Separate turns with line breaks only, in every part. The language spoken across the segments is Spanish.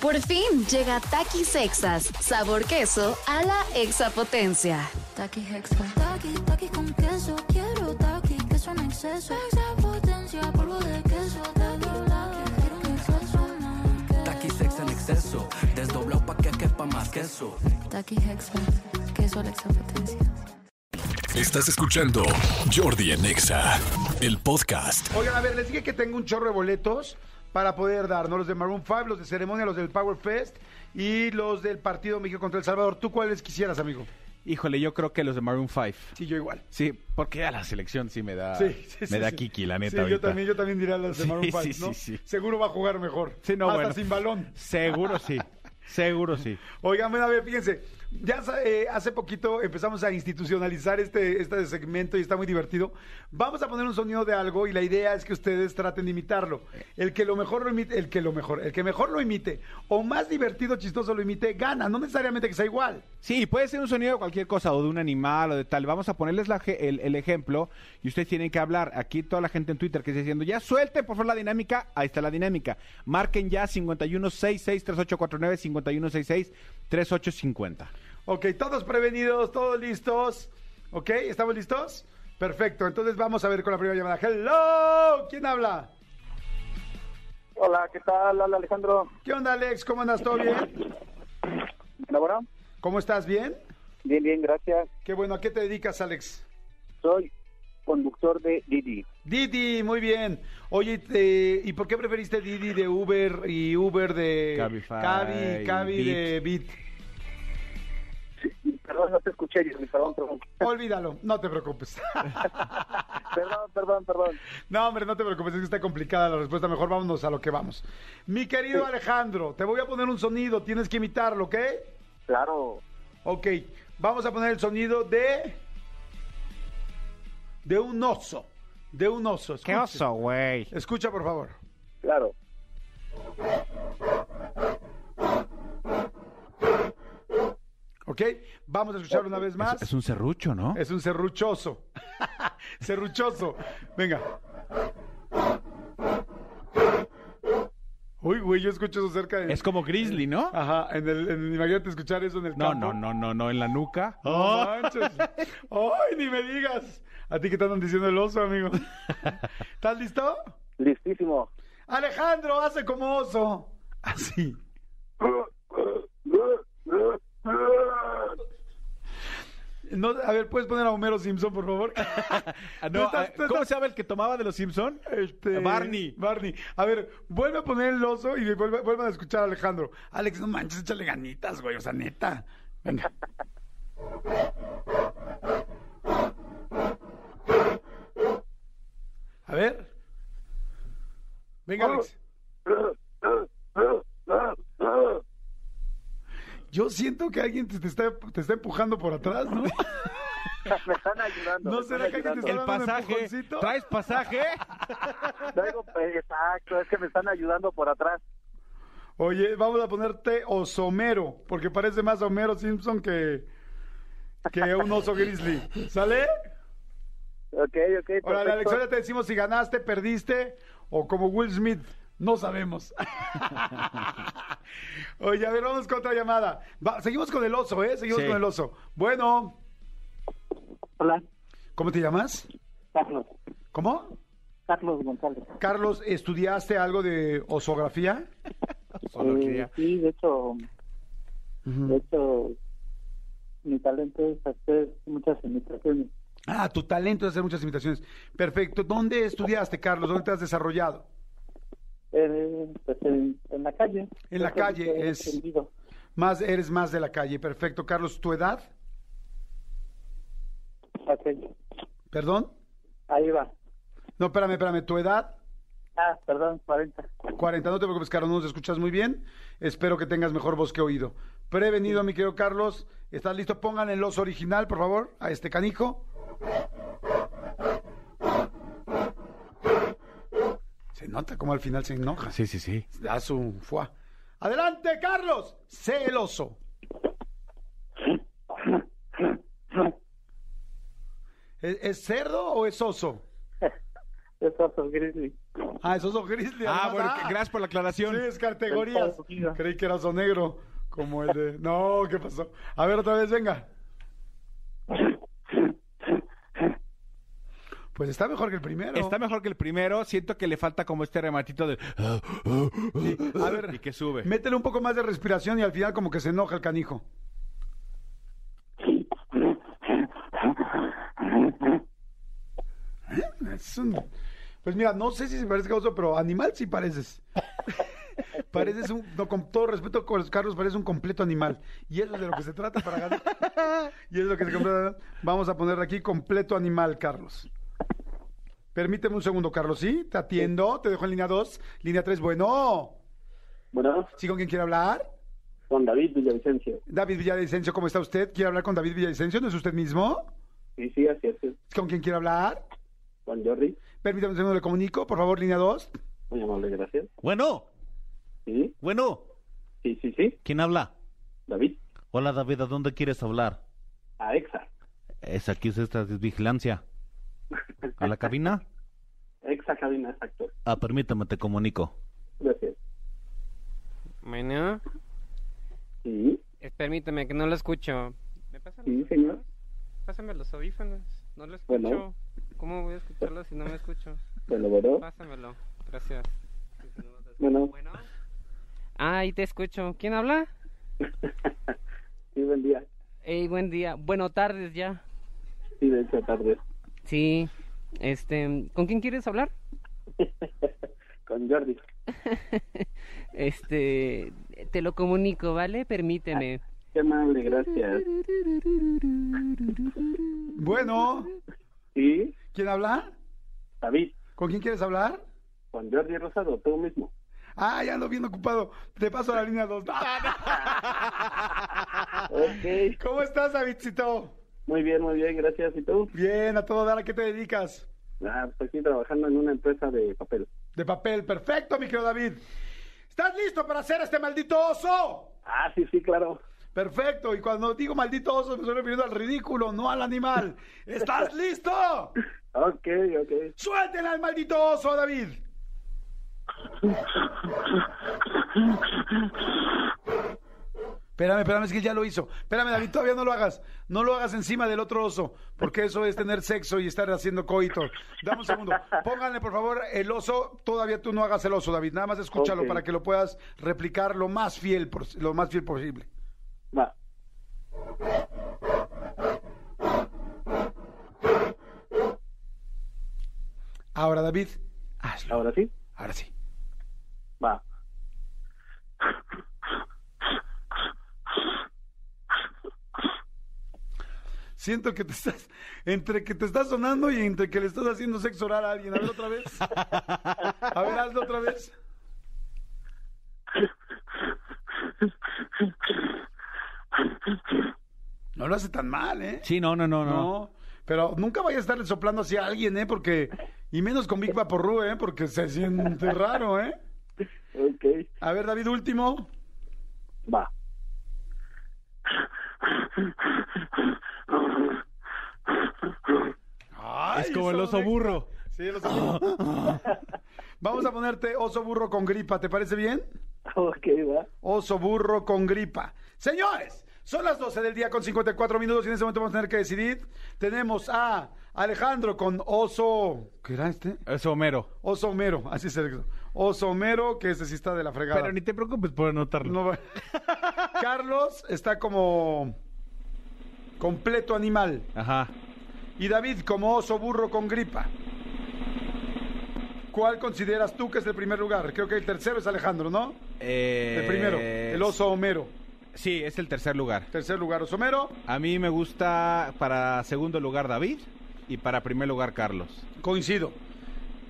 Por fin llega Takis Sexas, sabor queso a la exapotencia.
Taki Hexa. Taki, taki con queso. Quiero taki, queso en exceso. Extra potencia, polvo de queso. Taki, taki, quiero un exceso más.
Taqui sex en exceso, desdoblado pa' que quepa más queso.
Taki Hexa. Queso a la exapotencia.
Estás escuchando Jordi en Exa, el podcast.
Oigan, a ver, les dije que tengo un chorro de boletos para poder dar, ¿no? Los de Maroon 5, los de ceremonia, los del Power Fest y los del partido México contra El Salvador. ¿Tú cuáles quisieras, amigo?
Híjole, yo creo que los de Maroon 5.
Sí, yo igual.
Sí, porque a la selección sí me da,
Sí, sí,
me
sí,
da kiki, la neta.
Sí, yo también, yo también diría los de Maroon 5,
sí,
¿no?
sí, sí.
Seguro va a jugar mejor.
Sí, no,
Hasta
bueno.
sin balón.
Seguro sí, seguro sí.
Oigan, a ver, fíjense, ya eh, hace poquito empezamos a institucionalizar este, este segmento y está muy divertido. Vamos a poner un sonido de algo y la idea es que ustedes traten de imitarlo. El que lo mejor lo imite, el que lo mejor, el que mejor lo imite o más divertido, chistoso lo imite, gana. No necesariamente que sea igual.
Sí, puede ser un sonido de cualquier cosa, o de un animal, o de tal. Vamos a ponerles la el, el ejemplo y ustedes tienen que hablar. Aquí toda la gente en Twitter que está diciendo, ya suelten por favor la dinámica. Ahí está la dinámica. Marquen ya 5166-3849, 5166-3850.
Ok, todos prevenidos, todos listos. Ok, ¿estamos listos? Perfecto, entonces vamos a ver con la primera llamada. Hello, ¿quién habla?
Hola, ¿qué tal? Hola, Alejandro.
¿Qué onda, Alex? ¿Cómo andas? ¿Todo bien?
Bueno.
¿Cómo estás? ¿Bien?
Bien, bien, gracias.
Qué bueno, ¿a qué te dedicas, Alex?
Soy conductor de Didi.
Didi, muy bien. Oye, te- ¿y por qué preferiste Didi de Uber y Uber de
Cabify,
Cabi, Cabi de Bit?
Perdón, no te escuché, Jimmy, perdón, perdón.
Olvídalo, no te preocupes.
Perdón, perdón, perdón.
no, hombre, no te preocupes, es que está complicada la respuesta. Mejor vámonos a lo que vamos. Mi querido Alejandro, te voy a poner un sonido, tienes que imitarlo, ¿ok?
Claro.
Ok, vamos a poner el sonido de... De un oso. De un oso.
¿Qué
Escucha.
oso, güey?
Escucha, por favor.
Claro.
¿Ok? Vamos a escuchar una vez más.
Es, es un serrucho, ¿no?
Es un serruchoso. serruchoso. Venga. Uy, güey, yo escucho eso cerca de...
Es como Grizzly, ¿no?
Ajá, en el, en- imagínate escuchar eso en el
No,
campo.
no, no, no, no, en la nuca.
No manches. ¡Ay, ni me digas! ¿A ti qué te andan diciendo el oso, amigo? ¿Estás listo?
Listísimo.
Alejandro, hace como oso. Así. No, a ver, ¿puedes poner a Homero Simpson, por favor?
No,
estás-
ah, ¿Cómo
estás-
se llama el que tomaba de los Simpson?
Este,
Barney.
Barney. A ver, vuelve a poner el oso y vuelve, vuelvan a escuchar a Alejandro. Alex, no manches, échale ganitas, güey, o sea, neta. Venga. A ver. Venga, Alex. Yo siento que alguien te, te está, te está empujando por atrás, ¿no?
Me están ayudando.
¿No será que alguien te está
El pasaje. ¿Traes pasaje?
Traigo- pues, exacto, es que me están ayudando por atrás.
Oye, vamos a ponerte osomero, porque parece más Homero Simpson que, que un oso grizzly. ¿Sale?
Ok, ok,
Ahora,
perfecto.
Alex, ahora te decimos si ganaste, perdiste o como Will Smith. No sabemos. Oye, a ver, vamos con otra llamada. Va, seguimos con el oso, ¿eh? Seguimos
Sí.
con el oso. Bueno,
Hola,
¿cómo te llamas?
Carlos.
¿Cómo?
Carlos González.
Carlos, ¿estudiaste algo de osografía?
Eh, sí, de hecho, de hecho, mi talento es hacer muchas imitaciones.
Ah, tu talento es hacer muchas imitaciones. Perfecto. ¿Dónde estudiaste, Carlos? ¿Dónde te has desarrollado?
Eh, pues en, en la calle.
En la calle es-. Más, eres más de la calle. Perfecto. Carlos, ¿tu edad?
Ok,
¿Perdón?
ahí va.
No, espérame, espérame. ¿Tu edad?
Ah, perdón, 40.
40. No te preocupes, Carlos, no nos escuchas muy bien. Espero que tengas mejor voz que oído. Prevenido, mi querido Carlos. ¿Estás listo? Pongan el oso original, por favor, a este canijo. Se nota como al final se enoja.
Sí, sí, sí.
Da su fuá. ¡Adelante, Carlos! Sé el oso. ¿Es, es cerdo o es oso?
Es oso grizzly.
Ah, es oso grizzly.
Ah,
además.
bueno,
Ah,
gracias por la aclaración.
Sí, es categorías. Creí que era oso negro, como el de... No, ¿qué pasó? A ver, otra vez, venga. Pues está mejor que el primero.
Está mejor que el primero. Siento que le falta como este rematito de.
A ver,
Y que sube.
métele un poco más de respiración y al final como que se enoja el canijo. ¿Eh? Es un- Pues mira, no sé si se parece a oso, pero animal sí pareces. pareces un, no, con todo respeto, Carlos, pareces un completo animal. Y eso es de lo que se trata para ganar. y es lo que se completa. Vamos a poner aquí completo animal, Carlos. Permíteme un segundo, Carlos, ¿sí? Te atiendo, te dejo en línea 2, línea 3, bueno.
Bueno,
¿Sí con quién quiere hablar?
con David Villavicencio.
David Villavicencio, ¿cómo está usted? ¿Quiere hablar con David Villavicencio? ¿No es usted mismo?
Sí, sí, así es.
¿Con quién quiere hablar?
Con Jordi.
Permítame un segundo, le comunico, por favor, línea 2.
Muy amable, gracias.
Bueno,
Sí,
bueno,
sí, sí, sí.
¿quién habla?
David.
Hola David, ¿a dónde quieres hablar?
A Exa.
Es aquí es esta vigilancia. ¿A la cabina?
Exa cabina, exacto.
Ah, permítame, te comunico.
Gracias.
Bueno,
Sí,
eh, permíteme que no lo escucho. ¿Me pasan
sí,
los
señor.
audífonos? Pásame los audífonos. No lo escucho.
Bueno.
¿Cómo voy a escucharlo si no me escucho?
Bueno, bueno.
Pásamelo. Gracias.
Bueno.
Bueno. Ah, ahí te escucho. ¿Quién habla?
sí, buen día.
Ey, buen día. Bueno, tardes ya.
Sí, de hecho, tarde.
Sí. Este, ¿con quién quieres hablar?
Con Jordi.
Este, te lo comunico, ¿vale? Permíteme.
Qué amable, gracias.
Bueno,
Sí,
¿quién habla?
David.
¿Con quién quieres hablar?
Con Jordi Rosado, tú mismo.
Ah, ya ando bien ocupado. Te paso a la línea 2.
Ok.
¿Cómo estás, Davidcito?
Muy bien, muy bien, gracias. ¿Y tú?
Bien, a todo dar. ¿A qué te dedicas?
Ah, pues aquí trabajando en una empresa de papel.
De papel. Perfecto, mi querido David. ¿Estás listo para hacer este maldito oso?
Ah, sí, sí, claro.
Perfecto. Y cuando digo maldito oso, me estoy refiriendo al ridículo, no al animal. ¿Estás listo?
Ok, ok.
¡Suéltela al maldito oso, David! Espérame, espérame, es que ya lo hizo. Espérame, David, todavía no lo hagas. No lo hagas encima del otro oso, porque eso es tener sexo y estar haciendo coito. Dame un segundo. Pónganle, por favor, el oso. Todavía tú no hagas el oso, David. Nada más escúchalo para que lo puedas replicar lo más fiel, lo más fiel posible.
Va.
Ahora, David, hazlo.
Ahora sí.
Ahora sí.
Va.
Siento que te estás, entre que te estás sonando y entre que le estás haciendo sexo oral a alguien. A ver otra vez. A ver, hazlo otra vez. No lo hace tan mal, ¿eh?
Sí, no, no, no, no.
No, pero nunca vayas a estarle soplando así a alguien, ¿eh? Porque, y menos con Big Vaporru, ¿eh? Porque se siente raro, ¿eh?
Ok.
A ver, David, último.
Va.
Ay,
es como el oso burro.
Sí, el oso burro. Vamos a ponerte oso burro con gripa, ¿te parece bien?
Ok, va.
Oso burro con gripa. Señores, son las 12 del día con 54 minutos y en ese momento vamos a tener que decidir. Tenemos a Alejandro con oso... ¿Qué era este?
Es Homero.
Oso Homero, así se Oso Homero, que ese sí está de la fregada.
Pero ni te preocupes por anotarlo.
No Carlos está como completo animal.
Ajá.
Y David como oso burro con gripa. ¿Cuál consideras tú que es el primer lugar? Creo que el tercero es Alejandro, ¿no?
Eh,
El primero, el oso Homero.
Sí, es el tercer lugar.
Tercer lugar, oso Homero.
A mí me gusta para segundo lugar David y para primer lugar Carlos.
Coincido.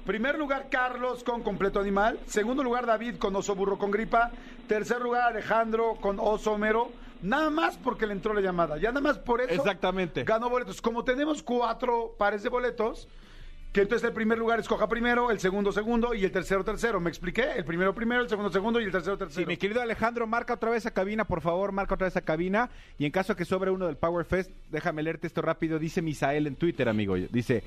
Primer lugar, Carlos con completo animal. Segundo lugar, David con oso burro con gripa. Tercer lugar, Alejandro con oso Homero. Nada más porque le entró la llamada. Ya nada más por eso.
Exactamente.
Ganó boletos. Como tenemos cuatro pares de boletos, que entonces el primer lugar escoja primero, el segundo segundo y el tercero tercero. ¿Me expliqué? El primero primero, el segundo segundo y el tercero
Sí,
tercero.
mi querido Alejandro, marca otra vez a cabina, por favor, marca otra vez a cabina. Y en caso que sobre uno del Power Fest, déjame leerte esto rápido. Dice Misael en Twitter, amigo. Dice,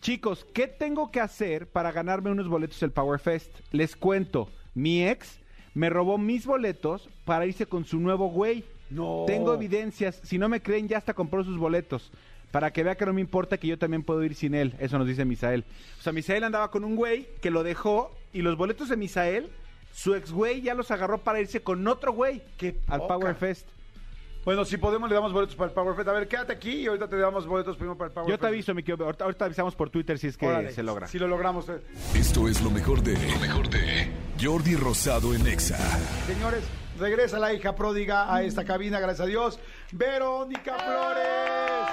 Chicos, ¿qué tengo que hacer para ganarme unos boletos del Power Fest? Les cuento, mi ex me robó mis boletos para irse con su nuevo güey.
No.
Tengo evidencias, si no me creen, ya hasta compró sus boletos. Para que vea que no me importa que yo también puedo ir sin él. Eso nos dice Misael. O sea, Misael andaba con un güey que lo dejó y los boletos de Misael, su ex güey ya los agarró para irse con otro güey
Qué
al
poca.
Power Fest.
Bueno, si podemos, le damos boletos para el Power Fest. A ver, quédate aquí y ahorita te damos boletos primero para el Power
Yo
Fest.
te aviso, mi querido, ahorita, ahorita avisamos por Twitter si es que
Órale,
se logra.
Si lo logramos. eh.
Esto es lo mejor de. Lo mejor de. Jordi Rosado en Exa.
Señores, regresa la hija pródiga a esta cabina, gracias a Dios. Verónica Flores.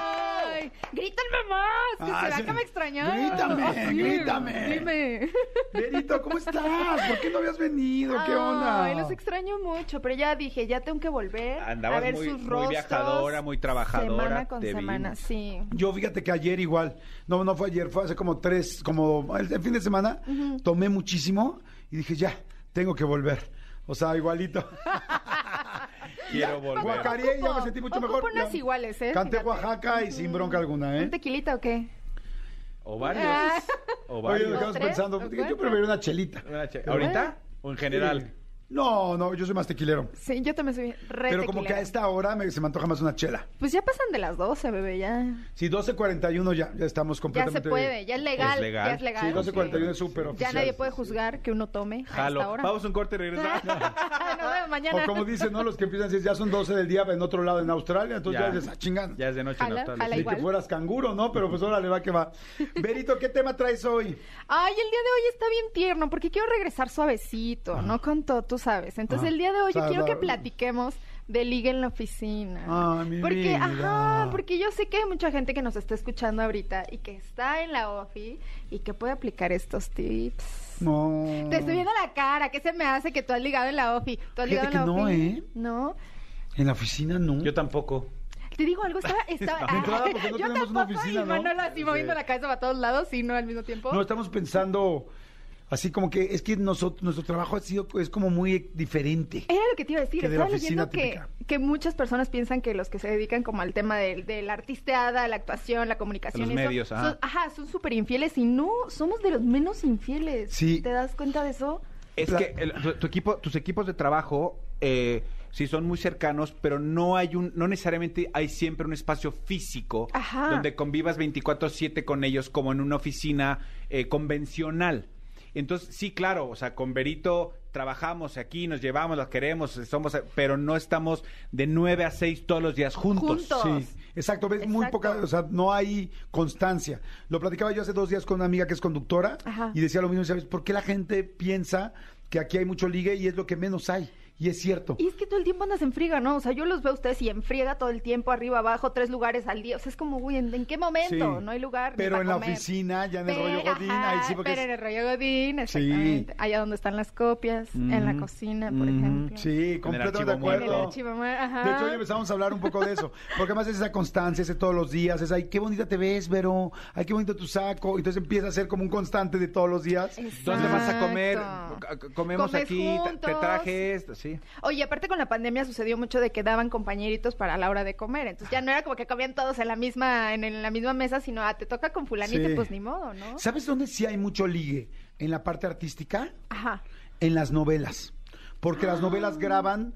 Ay, grítenme más, que
Ah,
será
sí.
que me extrañaron.
Grítame,
Sí,
grítame.
Dime.
Verito, ¿cómo estás? ¿Por qué no habías venido? ¿Qué onda?
Ay, los extraño mucho, pero ya dije, ya tengo que volver
Andabas
a ver
muy-
sus
muy
rostros.
viajadora, muy trabajadora,
Semana con
te
semana,
vimos.
sí.
Yo fíjate que ayer igual, no, no fue ayer, fue hace como tres, como el, el fin de semana, tomé muchísimo y dije, ya, tengo que volver. O sea, igualito.
Quiero volver.
Guacareé, ya me sentí mucho mejor.
unas
Ya.
iguales, ¿eh?
Canté
Fíjate.
Oaxaca y sin bronca alguna,
¿Un
¿eh?
tequilita o qué?
O varios.
Ah.
O
Oye,
varios.
nos quedamos
¿Tres?
pensando,
¿O
yo
cuatro?
prefiero una chelita.
Una che- ¿Ahorita? ¿O en general?
No, no, yo soy más tequilero.
Sí, yo también soy re
Pero como que a
tequilera.
esta hora me- se me antoja más una chela.
Pues ya pasan de las 12, bebé, ya.
Sí, 12.41 ya, ya estamos
Ya
completamente...
se puede, ya es legal.
Es legal.
Ya es legal.
Sí, 12.41 es súper
Ya
oficial.
nadie puede juzgar que uno tome a
Jalo.
esta hora.
Vamos a un corte y regresamos.
Nos vemos mañana.
O como dicen, ¿no? Los que empiezan a decir, ya son 12 del día en otro lado, en Australia, entonces ya,
Ya.
dices, ah, chingando.
ya es de noche en
Jala,
Australia.
jala
Ni
igual.
que fueras canguro, ¿no? Pero pues ahora le va que va. Berito, ¿qué tema traes hoy?
Ay, el día de hoy está bien tierno porque quiero regresar suavecito, no con todo, tú sabes. Entonces
Ah.
el día de hoy yo quiero que platiquemos de liga en la oficina.
Ay, mi
porque,
vida.
ajá, porque yo sé que hay mucha gente que nos está escuchando ahorita y que está en la OFI y que puede aplicar estos tips.
No.
Te estoy viendo la cara, ¿qué se me hace que tú has ligado en la OFI? ¿Tú has
Fíjate
ligado en
que
la
no,
OFI?
¿eh?
No.
En la oficina no.
Yo tampoco.
Te digo algo, estaba... estaba
De entrada, no
yo
tenemos una
tampoco,
oficina,
y
¿no?
Manolo así moviendo la cabeza para todos lados y no al mismo tiempo.
No, estamos pensando así como que es que nosotros, nuestro trabajo ha sido es como muy diferente.
Era lo que te iba a decir.
De
Estaba
oficina
leyendo que,
típica.
que muchas personas piensan que los que se dedican como al tema del- de, la artisteada, la actuación, la comunicación,
Los
eso,
medios, ajá.
son, ajá, son súper infieles y no, somos de los menos infieles.
Sí.
¿Te das cuenta de eso?
Es que el- tu, tu equipo, tus equipos de trabajo eh, sí son muy cercanos, pero no hay un, no necesariamente hay siempre un espacio físico
Ajá.
donde convivas 24/7 con ellos como en una oficina eh, convencional. Entonces, sí, claro, o sea, con Berito trabajamos aquí, nos llevamos, las queremos, somos, pero no estamos de 9 a 6 todos los días juntos.
Juntos.
Sí, exacto, ves muy
Exacto.
poca, o sea, no hay constancia. Lo platicaba yo hace dos días con una amiga que es conductora
Ajá.
y decía lo mismo, ¿sabes? ¿Por qué la gente piensa que aquí hay mucho ligue y es lo que menos hay? Y es cierto.
Y es que todo el tiempo andas en friega, ¿no? O sea, yo los veo a ustedes y en friega todo el tiempo, arriba, abajo, tres lugares al día. O sea, es como, uy, ¿en, en qué momento?
Sí.
No hay lugar. ni
Pero
para
en la oficina, ya en el rollo Godín,
ajá,
ahí sí porque
Pero
es-
en el rollo Godín,
Sí.
exactamente. Allá donde están las copias, en la cocina, por ejemplo.
Sí, completamente de
archivo
En el
acuerdo.
archivo, ajá.
De hecho, hoy empezamos a hablar un poco de eso. Porque además es esa constancia, ese todos los días. Es, ay, qué bonita te ves, Vero. Ay, qué bonito tu saco. Entonces empieza a ser como un constante de todos los días.
¿Dónde vas a comer?
Exacto.
Comemos
Comes
aquí, te- traje esto, sí.
Oye, aparte con la pandemia sucedió mucho de que daban compañeritos para la hora de comer. Entonces ya no era como que comían todos en la misma, en, en la misma mesa, sino ah, te toca con fulanito,
Sí.
pues ni modo, ¿no?
¿Sabes dónde sí hay mucho ligue? En la parte artística,
Ajá.
en las novelas. Porque las novelas graban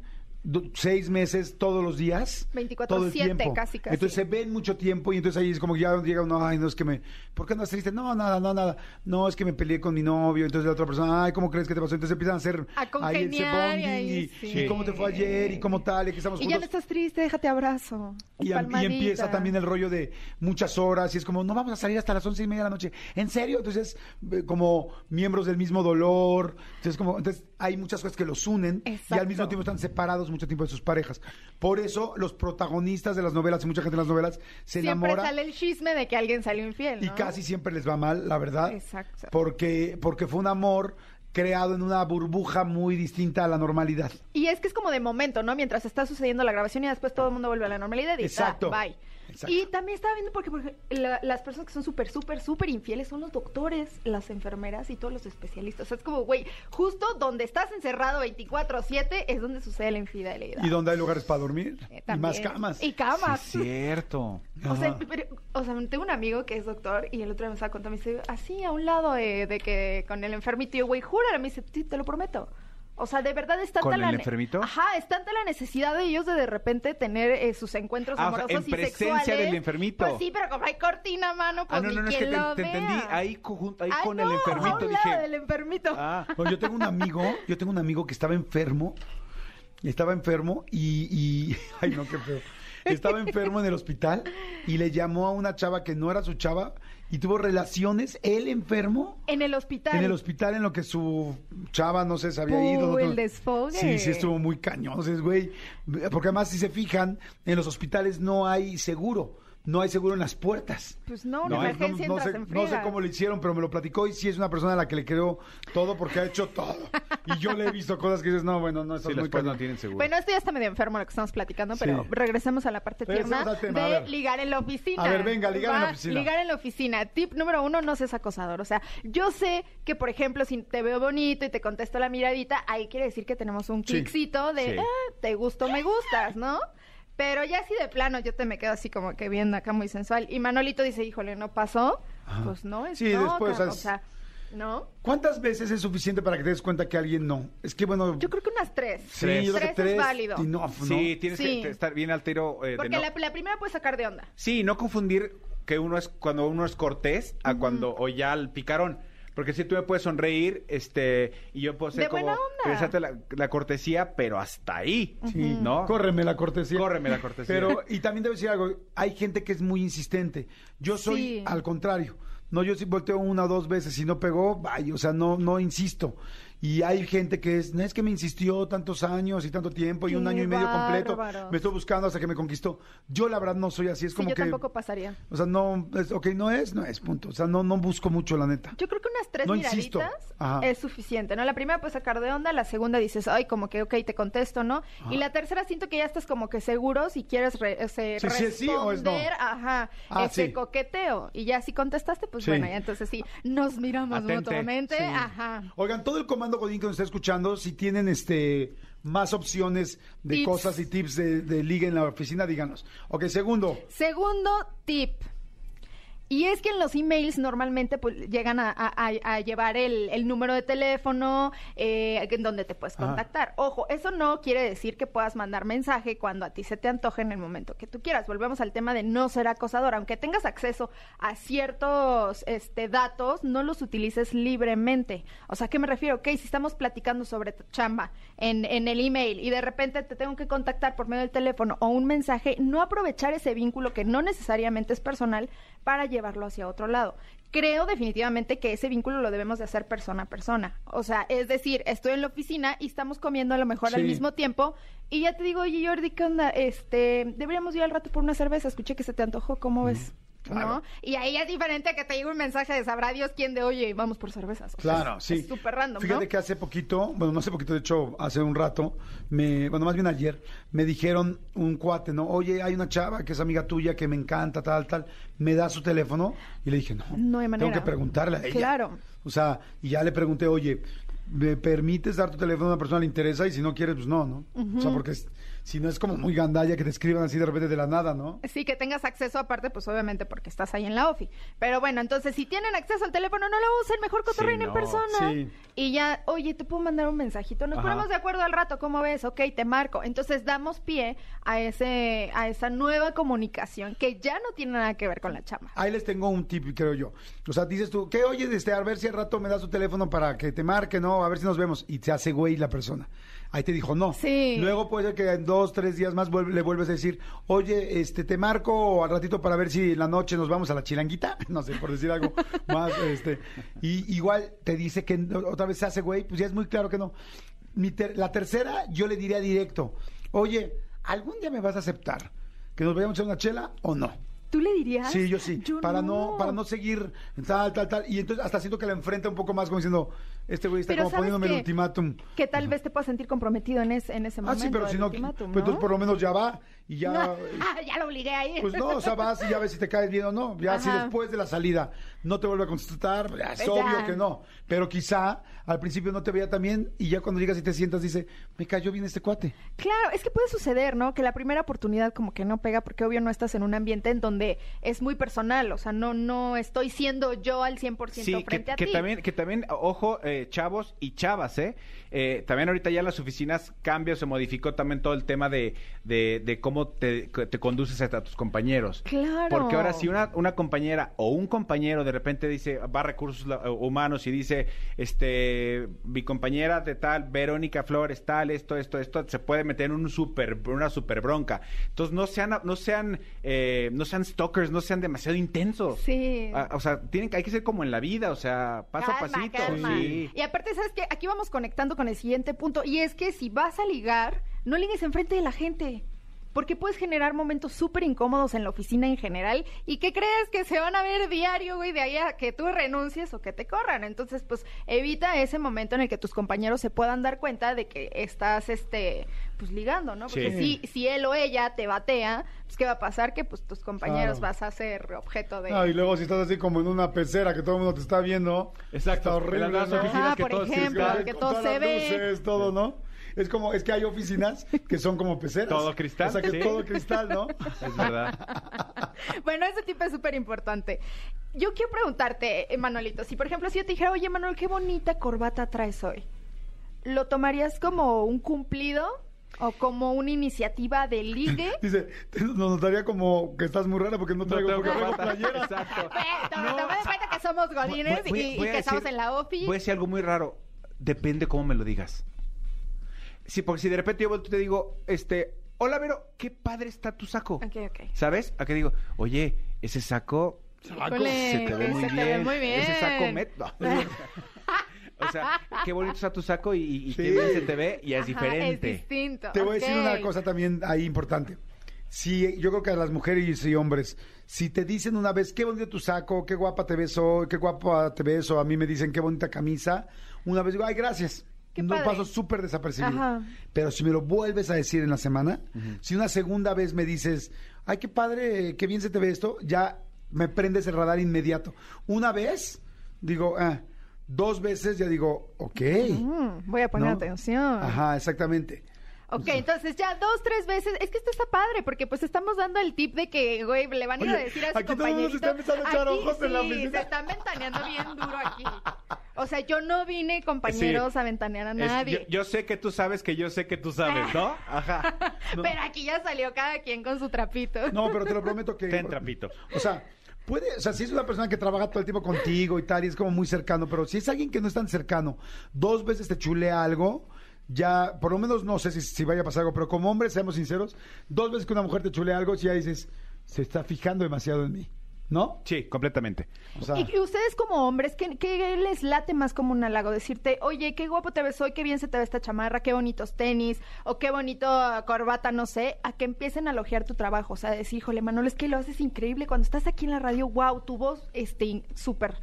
seis meses todos los días.
24/7,
todo el tiempo.
casi, casi.
Entonces se ven mucho tiempo y entonces ahí es como que ya llega uno, ay, no es que me. ¿Por qué andas triste? No, nada, no, nada. No, es que me peleé con mi novio. Entonces la otra persona, ay, ¿cómo crees que te pasó? Entonces empiezan a hacer
A
ahí ese
congeniar y
bonding
ahí
y,
sí.
y cómo te fue ayer y cómo tal, y que estamos
Y ya no estás triste, déjate abrazo.
Y, y empieza también el rollo de muchas horas y es como, no vamos a salir hasta las once y media de la noche. ¿En serio? Entonces, eh, como miembros del mismo dolor. Entonces, como, entonces hay muchas cosas que los unen y al mismo tiempo están separados mucho tiempo de sus parejas. Por eso los protagonistas de las novelas y mucha gente en las novelas se
Siempre
enamora
sale el chisme de que alguien salió infiel, ¿no?
y casi siempre les va mal, la verdad.
Exacto.
Porque, porque fue un amor creado en una burbuja muy distinta a la normalidad.
Y es que es como de momento, ¿no? Mientras está sucediendo la grabación y después todo el mundo vuelve a la normalidad y
Exacto.
ta, bye. Y también estaba viendo porque, porque la- las personas que son súper, súper, súper infieles son los doctores, las enfermeras y todos los especialistas. O sea, es como, güey, justo donde estás encerrado 24-7 es donde sucede la infidelidad.
Y donde hay lugares para dormir.
Eh,
y más camas.
Y camas.
Sí, es cierto.
O sea, pero- o sea, tengo un amigo que es doctor y el otro día me estaba contando, me dice, así a un lado de, de que con el enfermito, y yo, güey, júralo, me dice, sí, te lo prometo. O sea, de verdad es tanta
¿Con
la
el enfermito?
Ajá, es tanta la necesidad de ellos de de repente tener eh, sus encuentros
Ah, o sea,
amorosos
en
y
presencia
sexuales.
del enfermito.
Pues sí, pero como hay cortina, mano, pues
ah, no,
ni
no, no, es que te, entendí ahí, conjun- ahí
Ay,
con
no,
el
a
enfermito.
un
Dije,
lado del enfermito.
ah,
Bueno, yo tengo un amigo, yo tengo un amigo que estaba enfermo, estaba enfermo y, y- ay no, qué feo, estaba enfermo en el hospital y le llamó a una chava que no era su chava y tuvo relaciones, él enfermo,
En el hospital.
en el hospital en lo que su chava, no sé, se había ido. no-
el desfogue.
Sí, sí, estuvo muy cañón, o sea, es, güey, porque además si se fijan, en los hospitales no hay seguro. No hay seguro en las puertas.
Pues no, una
No,
emergencia
no
entras
sé,
en
no sé cómo lo hicieron, pero me lo platicó y sí es una persona a la que le creo todo porque ha hecho todo. Y yo le he visto cosas que dices, no, bueno, no, estás
sí,
muy
no tienen seguro.
Bueno, esto ya está medio enfermo lo que estamos platicando, pero
Sí.
regresemos a la parte tierna
tema,
de ligar en la oficina.
A ver, venga, ligar en la oficina.
Ligar en la oficina. Tip número uno, no seas acosador. O sea, yo sé que, por ejemplo, si te veo bonito y te contesto la miradita, ahí quiere decir que tenemos un
Sí.
cliccito de,
Sí.
"Ah, te gusto, me gustas, ¿no? Pero ya así de plano yo te me quedo así como que viendo acá muy sensual. Y Manolito dice, híjole, ¿no pasó? Pues no, es
Sí,
no,
después,
O sea, ¿no?
¿Cuántas veces es suficiente para que te des cuenta que alguien no? Es que, bueno,
Yo creo que unas tres.
sí, yo creo que
tres,
tres.
es válido.
no, no.
Sí, tienes
Sí.
que estar bien altero. eh, de
Porque
no-
la, la primera puede sacar de onda.
Sí, no confundir que uno es cuando uno es cortés a cuando o ya al picarón. Porque si tú me puedes sonreír, este, y yo puedo ser
De
como
buena onda.
regresarte la, la cortesía, pero hasta ahí,
Sí,
¿no?
Córreme la cortesía.
Córreme la cortesía.
Pero, y también debo decir algo, hay gente que es muy insistente. Yo soy
Sí.
al contrario. No, yo sí volteo una o dos veces, si no pegó, vaya, o sea, no, no insisto. Y hay gente que es, no es que me insistió tantos años y tanto tiempo y un año y medio completo, me estoy buscando hasta que me conquistó. Yo la verdad no soy así, es
Sí,
como
yo
que,
tampoco pasaría.
o sea, no, es, ok, no es, no es, punto. O sea, no, no busco mucho, la neta.
Yo creo que unas tres
No
miraditas es suficiente, ¿no? La primera puedes sacar de onda, la segunda dices, ay, como que, ok, te contesto, ¿no? Y la tercera siento que ya estás como que seguro si quieres re- ese,
Sí, sí es sí o es no.
responder, ajá,
Ah,
ese
sí.
coqueteo. Y ya si contestaste, pues
Sí.
bueno, ya entonces sí, nos miramos
Atente.
mutuamente,
Sí.
ajá.
Oigan, todo el comando Godín que nos está escuchando, si tienen este más opciones de
Tips.
cosas y tips de, de liga en la oficina, díganos. Ok, segundo.
Segundo tip. Y es que en los emails normalmente pues, llegan a, a- a- a llevar el, el número de teléfono eh, en donde te puedes
Ajá.
contactar. Ojo, eso no quiere decir que puedas mandar mensaje cuando a ti se te antoje en el momento que tú quieras. Volvemos al tema de no ser acosador. Aunque tengas acceso a ciertos este, datos, no los utilices libremente. O sea, ¿a qué me refiero? Ok, si estamos platicando sobre tu chamba en, en el email y de repente te tengo que contactar por medio del teléfono o un mensaje, no aprovechar ese vínculo que no necesariamente es personal para llevarlo hacia otro lado. Creo definitivamente que ese vínculo lo debemos de hacer persona a persona. O sea, es decir, estoy en la oficina y estamos comiendo a lo mejor al mismo tiempo y ya te digo, oye Jordi, ¿qué onda? Este, deberíamos ir al rato por una cerveza, escuché que se te antojó, ¿cómo ves?
Claro.
¿No? Y ahí es diferente que te llegue un mensaje de sabrá Dios quién de oye, vamos por cervezas. O sea,
Claro,
es-
sí.
Es súper random,
Fíjate
¿no?
que hace poquito, bueno, no hace poquito, de hecho, hace un rato, me, bueno, más bien ayer, me dijeron un cuate, ¿no? Oye, hay una chava que es amiga tuya que me encanta, tal, tal, me da su teléfono y le dije, no,
No hay manera.
tengo que preguntarle a ella.
Claro.
O sea, y ya le pregunté, oye, ¿me permites dar tu teléfono a una persona que le interesa? Y si no quieres, pues no, ¿no? O sea, porque es- si no es como muy gandalla que te escriban así de repente de la nada, ¿no?
Sí, que tengas acceso aparte, pues obviamente porque estás ahí en la OFI. Pero bueno, entonces si tienen acceso al teléfono, no lo usen, mejor cotorreen
Sí,
en
no.
persona.
Sí.
Y ya, oye, te puedo mandar un mensajito, nos
Ajá.
ponemos de acuerdo al rato, ¿cómo ves? Ok, te marco. Entonces damos pie a ese, a esa nueva comunicación que ya no tiene nada que ver con la chamba.
Ahí les tengo un tip, creo yo. O sea, dices tú, ¿qué oyes? Este, a ver si al rato me das tu teléfono para que te marque, ¿no? A ver si nos vemos. Y te hace güey la persona. Ahí te dijo no.
Sí.
Luego puede ser que en dos, tres días más vuelve- le vuelves a decir, oye, este, te marco al ratito para ver si en la noche nos vamos a la chilanguita. No sé, por decir algo más, este. Y igual te dice que otra vez se hace güey, pues ya es muy claro que no. Mi ter- la tercera, yo le diría directo, oye, ¿algún día me vas a aceptar que nos vayamos a una chela o no?
¿Tú le dirías?
Sí, yo sí.
Yo
para no. para no seguir tal, tal, tal. Y entonces hasta siento que la enfrenta un poco más como diciendo, Este güey está
Pero
como
¿sabes
poniéndome el
qué?
ultimátum.
Que tal vez te puedas sentir comprometido en, ese en ese
Ah,
momento.
sí, pero si no, pues entonces por lo menos ya va y ya...
No, ah, ya lo obligué a ir.
Pues no, o sea, vas y ya ves si te caes bien o no. Ya si
Ajá.
después de la salida no te vuelve a contestar, es
Pues
obvio
ya.
que no. Pero quizá al principio no te veía tan bien y ya cuando llegas y te sientas dice, me cayó bien este cuate.
Claro, es que puede suceder, ¿no? Que la primera oportunidad como que no pega porque obvio no estás en un ambiente en donde es muy personal, o sea, no no estoy siendo yo al 100%
Sí, que,
frente a
que
ti.
también, que también, ojo, eh, chavos y chavas, ¿eh? Eh, También ahorita ya en las oficinas cambia, se modificó también todo el tema de, de, de cómo te, te conduces a tus compañeros.
Claro.
Porque ahora si una, una compañera o un compañero de repente dice, va a recursos la- humanos y dice, este, mi compañera de tal, Verónica Flores, tal, esto, esto, esto, se puede meter en un super, una super bronca. Entonces no sean, no sean, eh, no sean stalkers, no sean demasiado intensos.
Sí.
Ah, o sea, tienen, que- hay que ser como en la vida, o sea, paso a pasito.
calma.
Sí.
Y aparte, ¿sabes qué? Aquí vamos conectando con el siguiente punto. Y es que si vas a ligar, no ligues enfrente de la gente. Porque puedes generar momentos súper incómodos en la oficina en general. ¿Y qué crees que se van a ver diario, güey? De ahí a que tú renuncies o que te corran. Entonces, pues, evita ese momento en el que tus compañeros se puedan dar cuenta de que estás, este, pues, ligando, ¿no? Porque
Sí.
si, si él o ella te batea, pues, ¿qué va a pasar? Que, pues, tus compañeros
Claro.
vas a ser objeto de...
Ah, y luego si estás así como en una pecera que todo el mundo te está viendo.
Exacto,
Está horrible. ¿no?
Ajá,
que
por ejemplo, que todo se ve.
luces, todo, ¿no? Es como, es que hay oficinas que son como peceras.
Todo cristal,
O sea, que
sí.
es todo cristal, ¿no?
Es verdad.
Bueno, ese tipo es súper importante. Yo quiero preguntarte, eh, Manuelito, si por ejemplo si yo te dijera, oye Manuel, qué bonita corbata traes hoy, ¿lo tomarías como un cumplido o como una iniciativa de ligue?
Dice, nos notaría como que estás muy rara porque no traigo, porque traigo playera.
Exacto.
Toma- toma en cuenta que somos godines
Voy- voy-
y, y
voy a
que estamos
decir-
en la office.
Voy a decir algo muy raro. Depende cómo me lo digas. Sí, porque si de repente yo vuelto y te digo, este, hola Vero, qué padre está tu saco.
Ok, ok.
¿Sabes? A que digo, oye, ese saco se te ve muy
se te
bien.
ve muy bien.
Ese saco met... no. o sea, qué bonito está tu saco y, y- qué bien se te ve y es
Ajá,
diferente.
Es distinto.
Te voy a decir una cosa también ahí importante. Si, yo creo que a las mujeres y hombres, si te dicen una vez, qué bonito tu saco, qué guapa te ves hoy, qué guapa te ves, o a mí me dicen, qué bonita camisa, una vez digo, ay, gracias.
Qué
no
padre.
paso súper desapercibido.
Ajá.
Pero si me lo vuelves a decir en la semana, si una segunda vez me dices, ay, qué padre, qué bien se te ve esto, ya me prendes el radar inmediato. Una vez, digo, ah, dos veces ya digo, ok.
Mm, voy a poner
¿no?
atención.
Ajá, exactamente.
Ok, entonces ya dos, tres veces. Es que esto está padre, porque pues estamos dando el tip de que, güey, le van a ir a decir a su
aquí todo el mundo
compañerito.
se está empezando a echar
Aquí
ojos en la oficina.
se están ventaneando bien duro aquí. O sea, yo no vine, compañeros,
Sí.
a ventanear a
Es-
nadie.
yo, yo sé que tú sabes que yo sé que tú sabes, ¿no? Ajá. No.
Pero aquí ya salió cada quien con su trapito.
No, pero te lo prometo que...
Ten trapito.
O sea, puede, o sea, si es una persona que trabaja todo el tiempo contigo y tal, y es como muy cercano, pero si es alguien que no es tan cercano, dos veces te chulea algo, ya, por lo menos no sé si, si vaya a pasar algo, pero como hombres, seamos sinceros, dos veces que una mujer te chulea algo, si ya dices, se está fijando demasiado en mí, ¿no?
Sí, completamente.
O sea,
Y, ustedes como hombres, ¿qué, qué les late más como un halago? Decirte, oye, qué guapo te ves hoy, qué bien se te ve esta chamarra, qué bonitos tenis, o qué bonito ah, corbata, no sé, a que empiecen a elogiar tu trabajo. O sea, decir, híjole, Manuel, es que lo haces increíble. Cuando estás aquí en la radio, wow, tu voz, este, in- súper.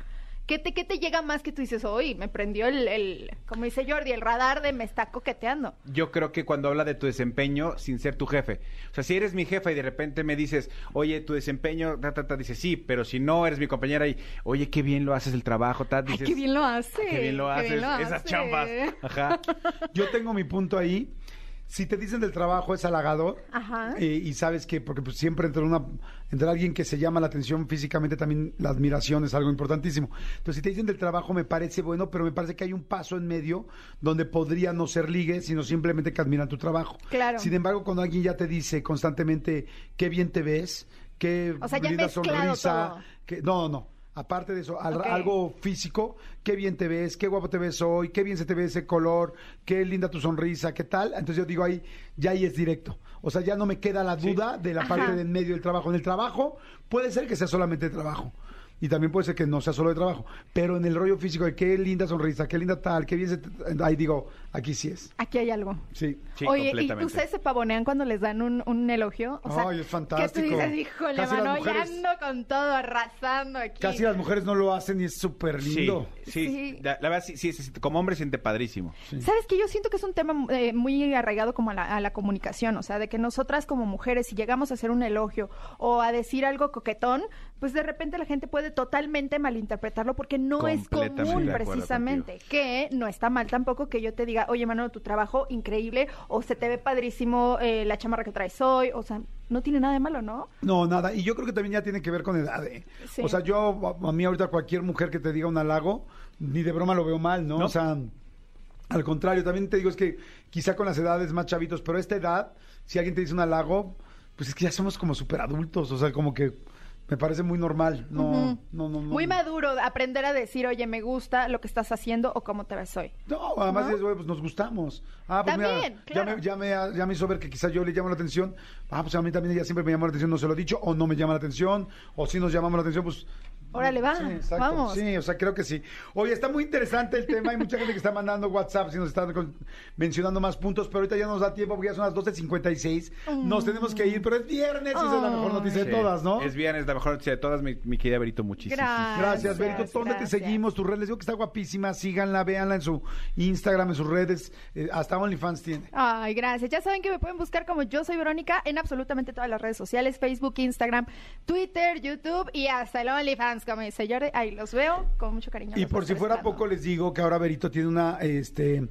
¿Qué te, ¿Qué te llega más que tú dices, hoy me prendió el, el, como dice Jordi, el radar de me está coqueteando?
Yo creo que cuando habla de tu desempeño sin ser tu jefe. O sea, si eres mi jefa y de repente me dices, oye, tu desempeño, ta, ta, ta, dices, sí, pero si no eres mi compañera y, oye, qué bien lo haces el trabajo, ta,
Ay,
dices,
qué bien lo hace.
"Ah, qué bien lo haces, esas
hace".
chambas. Ajá.
yo tengo mi punto ahí. Si te dicen del trabajo es halagador
Ajá.
eh, y sabes que porque pues, siempre entre una entre alguien que se llama la atención físicamente también la admiración es algo importantísimo. Entonces si te dicen del trabajo me parece bueno, pero me parece que hay un paso en medio donde podría no ser ligue, sino simplemente que admiran tu trabajo.
Claro.
Sin embargo, cuando alguien ya te dice constantemente qué bien te ves, qué
O sea, ya
linda
mezclado
sonrisa,
todo.
que no, no. Aparte de eso, al- algo físico, qué bien te ves, qué guapo te ves hoy, qué bien se te ve ese color, qué linda tu sonrisa, qué tal. Entonces yo digo ahí, ya ahí es directo. O sea, ya no me queda la duda de la
Ajá.
parte del medio del trabajo. En el trabajo puede ser que sea solamente de trabajo. Y también puede ser que no sea solo de trabajo. Pero en el rollo físico de qué linda sonrisa, qué linda tal, qué bien se te- Ahí digo, aquí sí es.
Aquí hay algo.
Sí.
Sí,
Oye, ¿y ustedes se pavonean cuando les dan un, un elogio? O sea,
Ay, es
Que
fantástico.
tú dices, híjole,
Casi
mano,
mujeres-
ya ando con todo arrasando aquí.
Casi las mujeres no lo hacen y es súper lindo.
sí,
Sí.
La, la verdad, sí, sí, sí, como hombre siente padrísimo.
¿Sabes que Yo siento que es un tema eh, muy arraigado como a la, a la comunicación, o sea, de que nosotras como mujeres, si llegamos a hacer un elogio o a decir algo coquetón, pues de repente la gente puede totalmente malinterpretarlo porque no es común precisamente. Que no está mal tampoco que yo te diga, oye, mano, tu trabajo increíble, o se te ve padrísimo eh, la chamarra que traes hoy, o sea, no tiene nada de malo, ¿no?
No, nada. Y yo creo que también ya tiene que ver con edad, ¿eh?
Sí.
O sea, yo, a a mí ahorita cualquier mujer que te diga un halago, ni de broma lo veo mal, ¿no?
No.
O sea, al contrario, también te digo, es que quizá con las edades más chavitos, pero a esta edad, si alguien te dice un halago, pues es que ya somos como súper adultos, o sea, como que me parece muy normal. No, no, no, no.
Muy maduro aprender a decir, oye, me gusta lo que estás haciendo o cómo te ves hoy.
No, además
¿No?
dices, "Oye, pues nos gustamos. Ah, pues
También,
mira,
claro.
ya, me, ya, me, ya me hizo ver que quizás yo le llamo la atención. Ah, pues a mí también ella siempre me llamó la atención, no se lo he dicho, o no me llama la atención, o si nos llamamos la atención, pues...
Órale, va,
exacto.
vamos.
Sí, o sea, creo que sí. Oye, está muy interesante el tema, hay mucha gente que está mandando WhatsApp y nos están con- mencionando más puntos, pero ahorita ya nos da tiempo porque ya son las 12.56, nos tenemos que ir, pero es viernes y esa es la mejor noticia de
Sí.
todas, ¿no?
Es bien, es la mejor noticia de todas, mi, mi querida Berito, muchísimo.
Gracias.
Gracias, Berito. ¿Dónde
gracias.
te seguimos? Tus redes. Les digo que está guapísima. Síganla, véanla en su Instagram, en sus redes. Eh, hasta OnlyFans tiene.
Ay, gracias. Ya saben que me pueden buscar como yo soy Verónica en absolutamente todas las redes sociales, Facebook, Instagram, Twitter, YouTube y hasta el OnlyFans, dice Jordi. Ahí los veo con mucho cariño.
Y por si fuera poco, les digo que ahora Berito tiene una, este,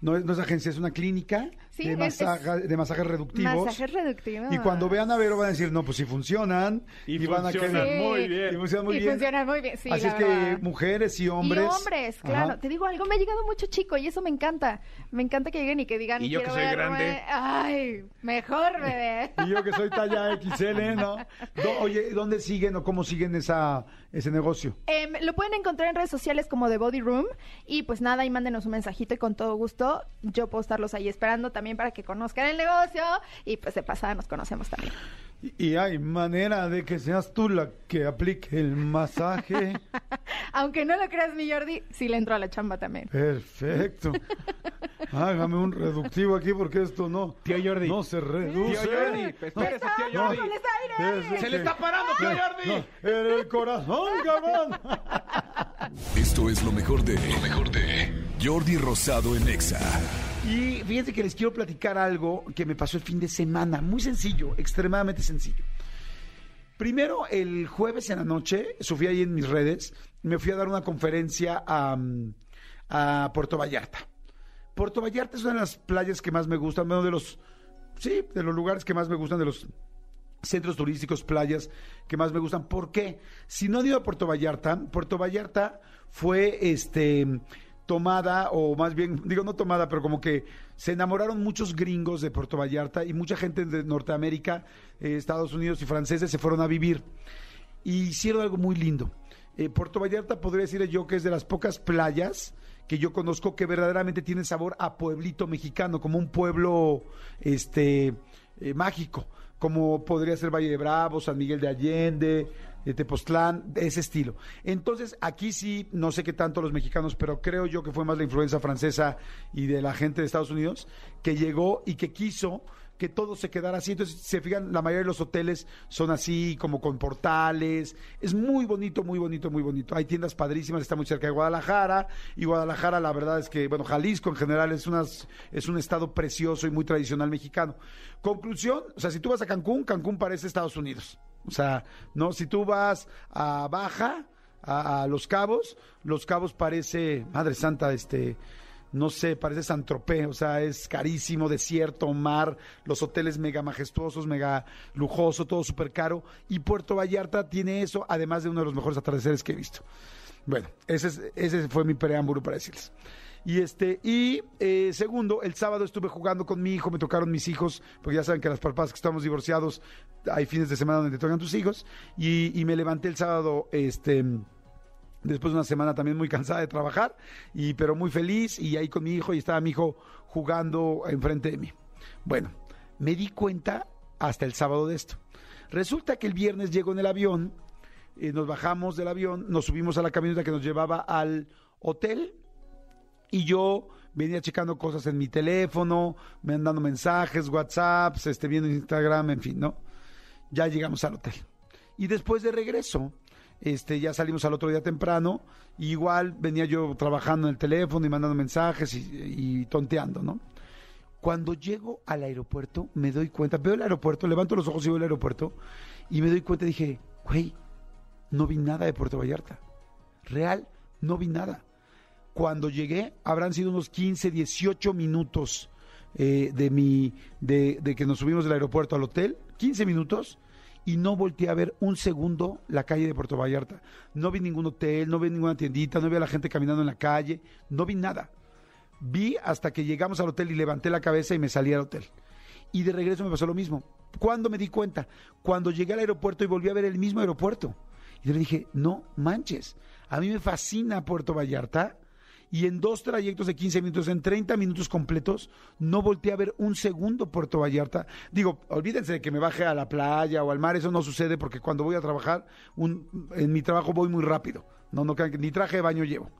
no es, no es agencia, es una clínica
Sí,
de,
es-
masaja- de masajes reductivos.
Masajes reductivos.
Y cuando vean a Vero van a decir, no, pues sí funcionan.
Y
van a
muy bien.
Y funcionan muy
y
bien.
funcionan muy bien, sí,
Así es que
verdad.
mujeres y hombres.
Y hombres, claro.
Ajá.
Te digo algo, me ha llegado mucho chico y eso me encanta. Me encanta que lleguen y que digan,
Y yo que
"Quiero
soy
verme".
grande.
Ay, mejor, bebé.
Y yo que soy talla XL, ¿no? Do- oye, ¿dónde siguen o cómo siguen esa, ese negocio?
Em, lo pueden encontrar en redes sociales como The Body Room y pues nada, ahí mándenos un mensajito y con todo gusto yo puedo estarlos ahí esperando también para que conozcan el negocio y pues de pasada nos conocemos también.
Y, hay manera de que seas tú la que aplique el masaje.
Aunque no lo creas mi Jordi, sí le entro a la chamba también.
Perfecto. Hágame un reductivo aquí porque esto no.
Tío Jordi.
No se reduce.
Tío Jordi, espérese, tío
No.
Jordi.
Es
¡Se le está parando, tío Jordi!
No, en el corazón, cabrón.
Esto es lo mejor de. Lo mejor de. Jordi Rosado en Exa.
Y fíjense que les quiero platicar algo que me pasó el fin de semana. Muy sencillo, extremadamente sencillo. Primero, el jueves en la noche, subí ahí en mis redes, me fui a dar una conferencia a, a Puerto Vallarta. Puerto Vallarta es una de las playas que más me gustan, uno de los, sí, de los lugares que más me gustan, de los centros turísticos, playas que más me gustan. ¿Por qué? Si no han ido a Puerto Vallarta, Puerto Vallarta fue este tomada, o más bien, digo no tomada, pero como que se enamoraron muchos gringos de Puerto Vallarta y mucha gente de Norteamérica, eh, Estados Unidos y franceses se fueron a vivir. Y hicieron algo muy lindo. Eh, Puerto Vallarta podría decir yo que es de las pocas playas que yo conozco que verdaderamente tiene sabor a pueblito mexicano, como un pueblo este eh, mágico, como podría ser Valle de Bravo, San Miguel de Allende, de Tepoztlán, de ese estilo. Entonces, aquí sí, no sé qué tanto los mexicanos, pero creo yo que fue más la influencia francesa y de la gente de Estados Unidos que llegó y que quiso que todo se quedara así. Entonces, se fijan, la mayoría de los hoteles son así, como con portales. Es muy bonito, muy bonito, muy bonito. Hay tiendas padrísimas, está muy cerca de Guadalajara. Y Guadalajara, la verdad es que, bueno, Jalisco en general es, unas, es un estado precioso y muy tradicional mexicano. Conclusión, o sea, si tú vas a Cancún, Cancún parece Estados Unidos. O sea, no, si tú vas a Baja, a, Los Cabos, Los Cabos parece, Madre Santa, este no sé, parece San Tropez, o sea, es carísimo, desierto, mar, los hoteles mega majestuosos, mega lujoso, todo súper caro. Y Puerto Vallarta tiene eso, además de uno de los mejores atardeceres que he visto. Bueno, ese, es- ese fue mi preámbulo para decirles. Y este, y eh, segundo, el sábado estuve jugando con mi hijo, me tocaron mis hijos, porque ya saben que las papás que estamos divorciados, hay fines de semana donde te tocan tus hijos, y, me levanté el sábado, este después de una semana también muy cansada de trabajar, y, pero muy feliz, y ahí con mi hijo, y estaba mi hijo jugando enfrente de mí. Bueno, me di cuenta hasta el sábado de esto. Resulta que el viernes llego en el avión, eh, nos bajamos del avión, nos subimos a la camioneta que nos llevaba al hotel, Y yo venía checando cosas en mi teléfono, me han dando mensajes, WhatsApps, este, viendo Instagram, en fin, ¿no? Ya llegamos al hotel. Y después de regreso, este, ya salimos al otro día temprano, igual venía yo trabajando en el teléfono y mandando mensajes y, y tonteando, ¿no? Cuando llego al aeropuerto, me doy cuenta, veo el aeropuerto, levanto los ojos y veo el aeropuerto, y me doy cuenta y dije, güey, no vi nada de Puerto Vallarta. Real, no vi nada. Cuando llegué, habrán sido unos 15, 18 minutos eh, de, mi, de, de que nos subimos del aeropuerto al hotel, 15 minutos, y no volteé a ver un segundo la calle de Puerto Vallarta. No vi ningún hotel, no vi ninguna tiendita, no vi a la gente caminando en la calle, no vi nada. Vi hasta que llegamos al hotel y levanté la cabeza y me salí al hotel. Y de regreso me pasó lo mismo. ¿Cuándo me di cuenta? Cuando llegué al aeropuerto y volví a ver el mismo aeropuerto. Y le dije, no manches, a mí me fascina Puerto Vallarta. Y en dos trayectos de 15 minutos, en 30 minutos completos, no volteé a ver un segundo Puerto Vallarta. Digo, olvídense de que me baje a la playa o al mar, eso no sucede porque cuando voy a trabajar, en mi trabajo voy muy rápido. No, no ni traje de baño llevo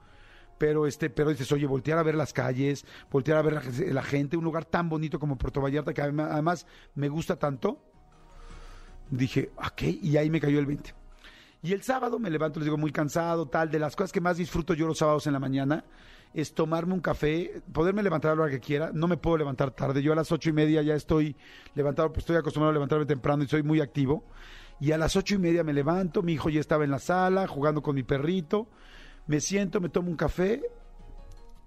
pero este, pero dices, oye, voltear a ver las calles, voltear a ver la, la, gente, un lugar tan bonito como Puerto Vallarta, que además me gusta tanto, dije, ok, y ahí me cayó el 20. Y el sábado me levanto, les digo, muy cansado, tal, de las cosas que más disfruto yo los sábados en la mañana, es tomarme un café, poderme levantar a la hora que quiera, no me puedo levantar tarde, yo a las ocho y media ya estoy levantado, pues estoy acostumbrado a levantarme temprano y soy muy activo, y a las ocho y media me levanto, mi hijo ya estaba en la sala, jugando con mi perrito, me siento, me tomo un café.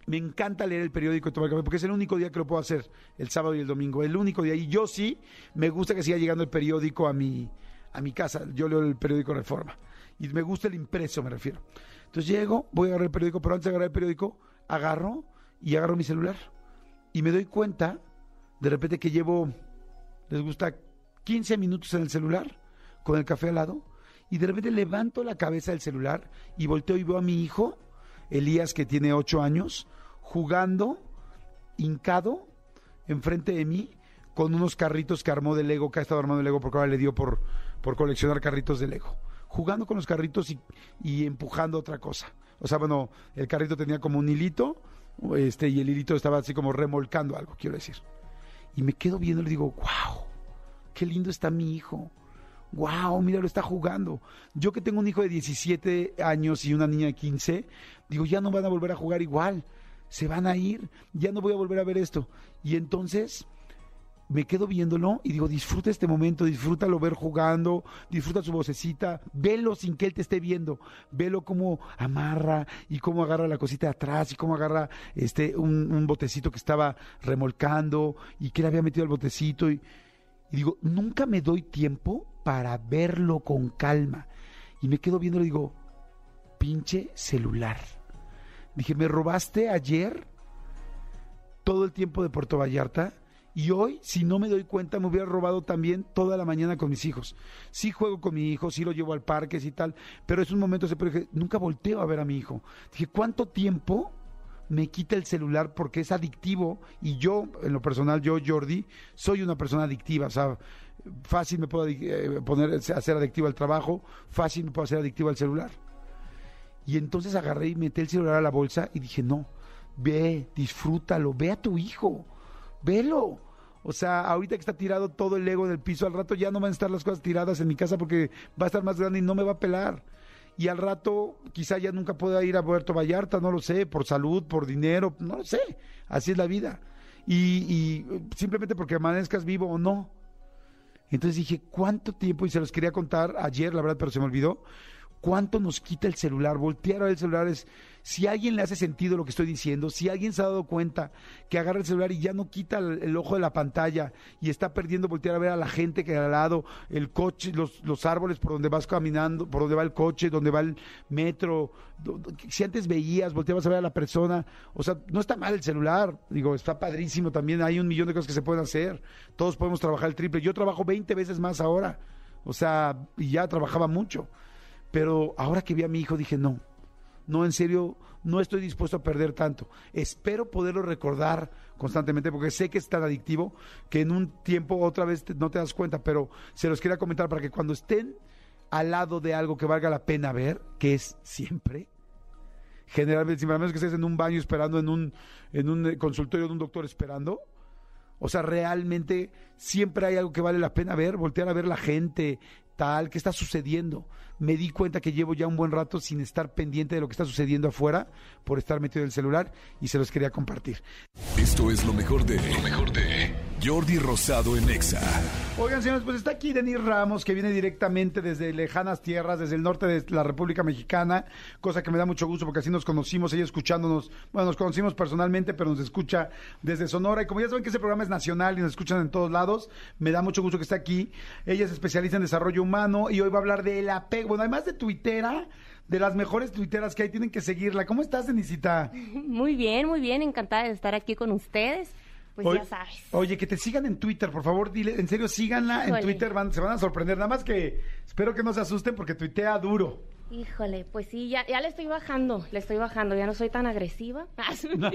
Me encanta leer el periódico y tomar café porque es el único día que lo puedo hacer, el sábado y el domingo. El único día. Y yo sí, me gusta que siga llegando el periódico a mi, a mi casa. Yo leo el periódico Reforma. Y me gusta el impreso, me refiero. Entonces llego, voy a agarrar el periódico, pero antes de agarrar el periódico, agarro y agarro mi celular. Y me doy cuenta, de repente, que llevo, les gusta, 15 minutos en el celular, con el café al lado y de repente levanto la cabeza del celular y volteo y veo a mi hijo, Elías, que tiene ocho años, jugando, hincado, enfrente de mí, con unos carritos que armó de Lego, que ha estado armando de Lego porque ahora le dio por, por coleccionar carritos de Lego. Jugando con los carritos y, y empujando otra cosa. O sea, bueno, el carrito tenía como un hilito, este, y el hilito estaba así como remolcando algo, quiero decir. Y me quedo viendo y le digo, wow, qué lindo está mi hijo wow, mira, lo está jugando. Yo que tengo un hijo de 17 años y una niña de 15, digo, ya no van a volver a jugar igual, se van a ir, ya no voy a volver a ver esto. Y entonces me quedo viéndolo y digo, disfruta este momento, disfrútalo ver jugando, disfruta su vocecita, velo sin que él te esté viendo, velo cómo amarra y cómo agarra la cosita de atrás y cómo agarra este un, botecito que estaba remolcando y que le había metido el botecito y, y digo, nunca me doy tiempo para verlo con calma. Y me quedo viendo y digo, pinche celular. Dije, me robaste ayer todo el tiempo de Puerto Vallarta y hoy, si no me doy cuenta, me hubiera robado también toda la mañana con mis hijos. Sí juego con mi hijo, sí lo llevo al parque y tal, pero es un momento, dije, nunca volteo a ver a mi hijo. Dije, ¿cuánto tiempo me quita el celular porque es adictivo y yo, en lo personal, yo, Jordi, soy una persona adictiva, o sea, fácil me puedo eh, poner, hacer adictivo al trabajo, fácil me puedo hacer adictivo al celular. Y entonces agarré y metí el celular a la bolsa y dije, no, ve, disfrútalo, ve a tu hijo, velo. O sea, ahorita que está tirado todo el ego del piso, al rato ya no van a estar las cosas tiradas en mi casa porque va a estar más grande y no me va a pelar y al rato quizá ya nunca pueda ir a Puerto Vallarta, no lo sé, por salud, por dinero, no lo sé, así es la vida. Y, simplemente porque amanezcas vivo o no. Entonces dije, ¿cuánto tiempo? Y se los quería contar ayer, la verdad, pero se me olvidó. ¿Cuánto nos quita el celular? Voltear a ver el celular es, si alguien le hace sentido lo que estoy diciendo, si alguien se ha dado cuenta que agarra el celular y ya no quita el, ojo de la pantalla y está perdiendo voltear a ver a la gente que al lado, el coche, los, los árboles por donde vas caminando, por donde va el coche, donde va el metro, si antes veías, volteabas a ver a la persona, o sea, no está mal el celular, digo, está padrísimo también, hay un millón de cosas que se pueden hacer, todos podemos trabajar el triple, yo trabajo 20 veces más ahora, o sea, y ya trabajaba mucho pero ahora que vi a mi hijo dije, no, no, en serio, no estoy dispuesto a perder tanto. Espero poderlo recordar constantemente porque sé que es tan adictivo que en un tiempo otra vez no te das cuenta, pero se los quería comentar para que cuando estén al lado de algo que valga la pena ver, que es siempre, generalmente, sin menos que estés en un baño esperando, en un, en un eh, consultorio de un doctor esperando. O sea, realmente siempre hay algo que vale la pena ver, voltear a ver la gente, tal, qué está sucediendo. Me di cuenta que llevo ya un buen rato sin estar pendiente de lo que está sucediendo afuera por estar metido en el celular y se los quería compartir.
Esto es lo mejor de. Lo mejor de. Jordi Rosado en Exa.
Oigan, señores, pues está aquí Denis Ramos, que viene directamente desde lejanas tierras, desde el norte de la República Mexicana, cosa que me da mucho gusto porque así nos conocimos, ella escuchándonos, bueno, nos conocimos personalmente, pero nos escucha desde Sonora. Y como ya saben que ese programa es nacional y nos escuchan en todos lados, me da mucho gusto que esté aquí. Ella es especialista en desarrollo humano y hoy va a hablar del apego. Bueno, además de tuitera, de las mejores tuiteras que hay, tienen que seguirla. ¿Cómo estás, Denisita?
Muy bien, muy bien, encantada de estar aquí con ustedes. Pues
Oye-
ya sabes.
Oye, que te sigan en Twitter, por favor, dile, en serio, síganla en. Twitter, van- se van a sorprender. Nada más que espero que no se asusten porque tuitea duro.
Híjole, pues sí, ya, ya le estoy bajando, le estoy bajando, ya no soy tan agresiva.
No.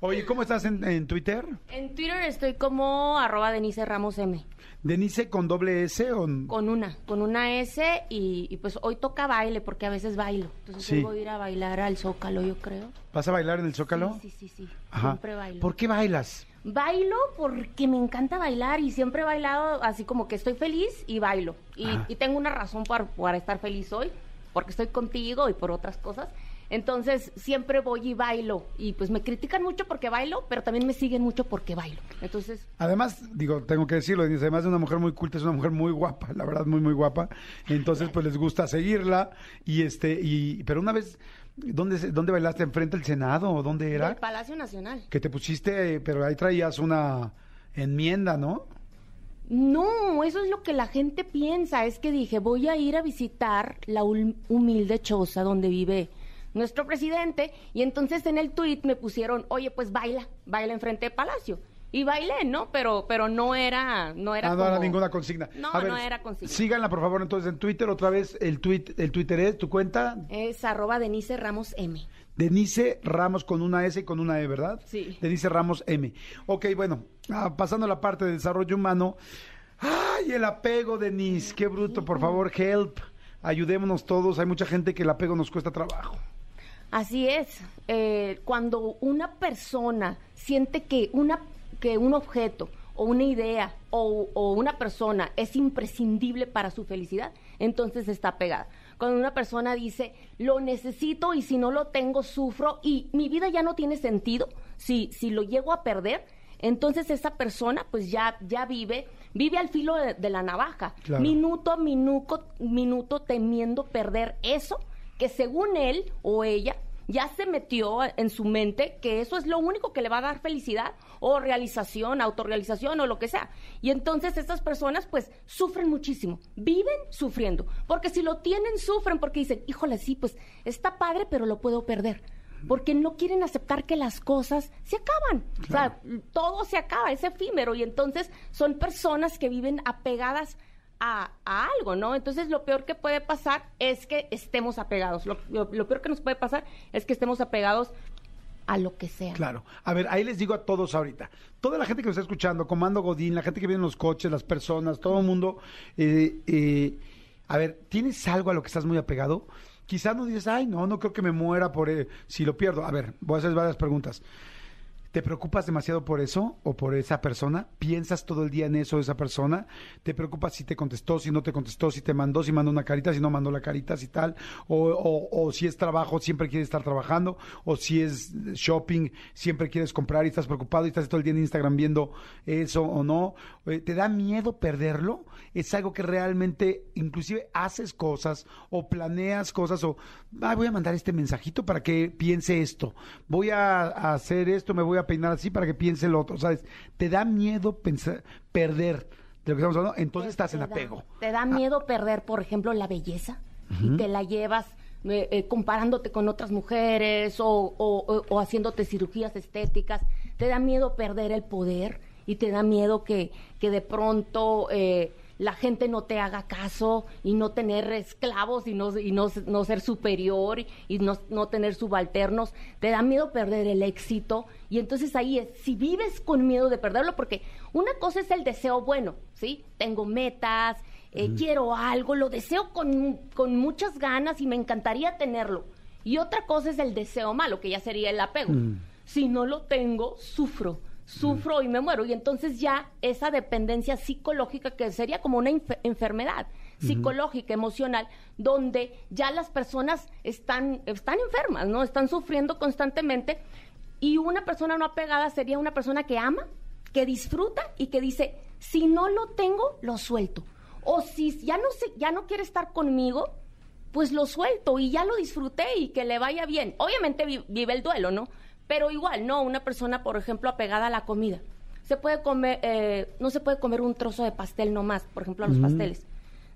Oye, ¿cómo estás en, en Twitter?
En Twitter estoy como arroba Denise Ramos M,
¿Denise con doble S o...?
con una, con una S y, y pues hoy toca baile porque a veces bailo. Entonces
Sí.
hoy voy a ir a bailar al Zócalo, yo creo.
¿Vas a bailar en el Zócalo?
Sí, sí, sí, sí,
Ajá.
siempre bailo.
¿Por qué bailas?
Bailo porque me encanta bailar y siempre he bailado así como que estoy feliz y bailo. Y, y tengo una razón para, para estar feliz hoy, porque estoy contigo y por otras cosas. Entonces siempre voy y bailo. Y pues me critican mucho porque bailo, pero también me siguen mucho porque bailo. Entonces,
Además, digo, tengo que decirlo, además de una mujer muy culta, es una mujer muy guapa, la verdad, muy, muy guapa. Entonces, pues les gusta seguirla. Y este, y, pero una vez, ¿dónde, dónde bailaste? ¿Enfrente del Senado o dónde era?
del Palacio Nacional.
Que te pusiste, pero ahí traías una enmienda, ¿no?
No, eso es lo que la gente piensa. Es que dije, voy a ir a visitar la hum- humilde choza donde vive nuestro presidente. Y entonces en el tuit me pusieron, oye, pues baila, baila enfrente de Palacio. Y bailé, ¿no? Pero, pero no era, no era
ah, no era ninguna consigna.
No,
ver,
no era consigna.
Síganla, por favor, entonces en Twitter, otra vez, el, tweet, el Twitter es, tu cuenta,
Es arroba Denise Ramos M.
Denise Ramos con una S y con una E, ¿verdad?
Sí.
Denise Ramos M. Ok, bueno, ah, pasando a la parte de desarrollo humano. ¡Ay, el apego, Denise! ¡Qué bruto! Por favor, help. Ayudémonos todos. Hay mucha gente que el apego nos cuesta trabajo.
Así es. Eh, cuando una persona siente que, una, que un objeto o una idea o, o una persona es imprescindible para su felicidad, entonces está pegada. Cuando una persona dice, lo necesito y si no lo tengo, sufro y mi vida ya no tiene sentido, si, si lo llego a perder, entonces esa persona pues ya, ya vive, vive al filo de, de la navaja,
Claro.
minuto a minuto, minuto temiendo perder eso que según él o ella ya se metió en su mente que eso es lo único que le va a dar felicidad o realización, autorrealización o lo que sea. Y entonces estas personas pues sufren muchísimo, viven sufriendo, porque si lo tienen sufren porque dicen, híjole, sí, pues está padre, pero lo puedo perder. Porque no quieren aceptar que las cosas se acaban. O sea, todo se acaba, es efímero. Y entonces son personas que viven apegadas a, algo, ¿no? Entonces lo peor que puede pasar es que estemos apegados. Lo peor que nos puede pasar es que estemos apegados a lo que sea.
Claro. A ver, ahí les digo a todos ahorita. Toda la gente que nos está escuchando, Comando Godín, la gente que viene en los coches, las personas, todo el mundo. eh, eh, a ver, ¿tienes algo a lo que estás muy apegado? Quizás no dices, ay, no, no creo que me muera por eh, si lo pierdo. A ver, voy a hacer varias preguntas. ¿Te preocupas demasiado por eso o por esa persona? ¿Piensas todo el día en eso de esa persona? ¿Te preocupas si te contestó, si no te contestó, si te mandó, si mandó una carita, si no mandó la carita, si tal? O, o- o si es trabajo, siempre quieres estar trabajando. O si es shopping, siempre quieres comprar y estás preocupado y estás todo el día en Instagram viendo eso o no. Eh, ¿Te da miedo perderlo? ¿Es algo que realmente inclusive haces cosas o planeas cosas o "Ah, voy a mandar este mensajito para que piense esto? Voy a, a hacer esto, me voy a peinar así para que piense el otro. ¿Sabes? ¿Te da miedo pensar, perder de lo que estamos hablando? Entonces estás en
da-
apego.
¿Te da miedo perder, por ejemplo, la belleza? Y te la llevas eh, eh, comparándote con otras mujeres o, o- o- o haciéndote cirugías estéticas. ¿Te da miedo perder el poder? Y te da miedo que, que de pronto eh, la gente no te haga caso y no tener esclavos y no, y no, no ser superior y no, no tener subalternos. Te da miedo perder el éxito. Y entonces ahí es, si vives con miedo de perderlo, porque una cosa es el deseo bueno, ¿sí? Tengo metas, eh, quiero algo, lo deseo con, con muchas ganas y me encantaría tenerlo. Y otra cosa es el deseo malo, que ya sería el apego.
Mm.
Si no lo tengo, sufro, sufro y me muero. Y entonces ya esa dependencia psicológica, que sería como una enfermedad psicológica, emocional, donde ya las personas están, están enfermas, ¿no? Están sufriendo constantemente. Y una persona no apegada sería una persona que ama, que disfruta y que dice, si no lo tengo, lo suelto. O si ya no, se, ya no quiere estar conmigo, pues lo suelto y ya lo disfruté y que le vaya bien. Obviamente vi- vive el duelo, ¿no? Pero igual, no, una persona, por ejemplo, apegada a la comida. Se puede comer, eh, no se puede comer un trozo de pastel nomás, por ejemplo, a los
Mm.
pasteles.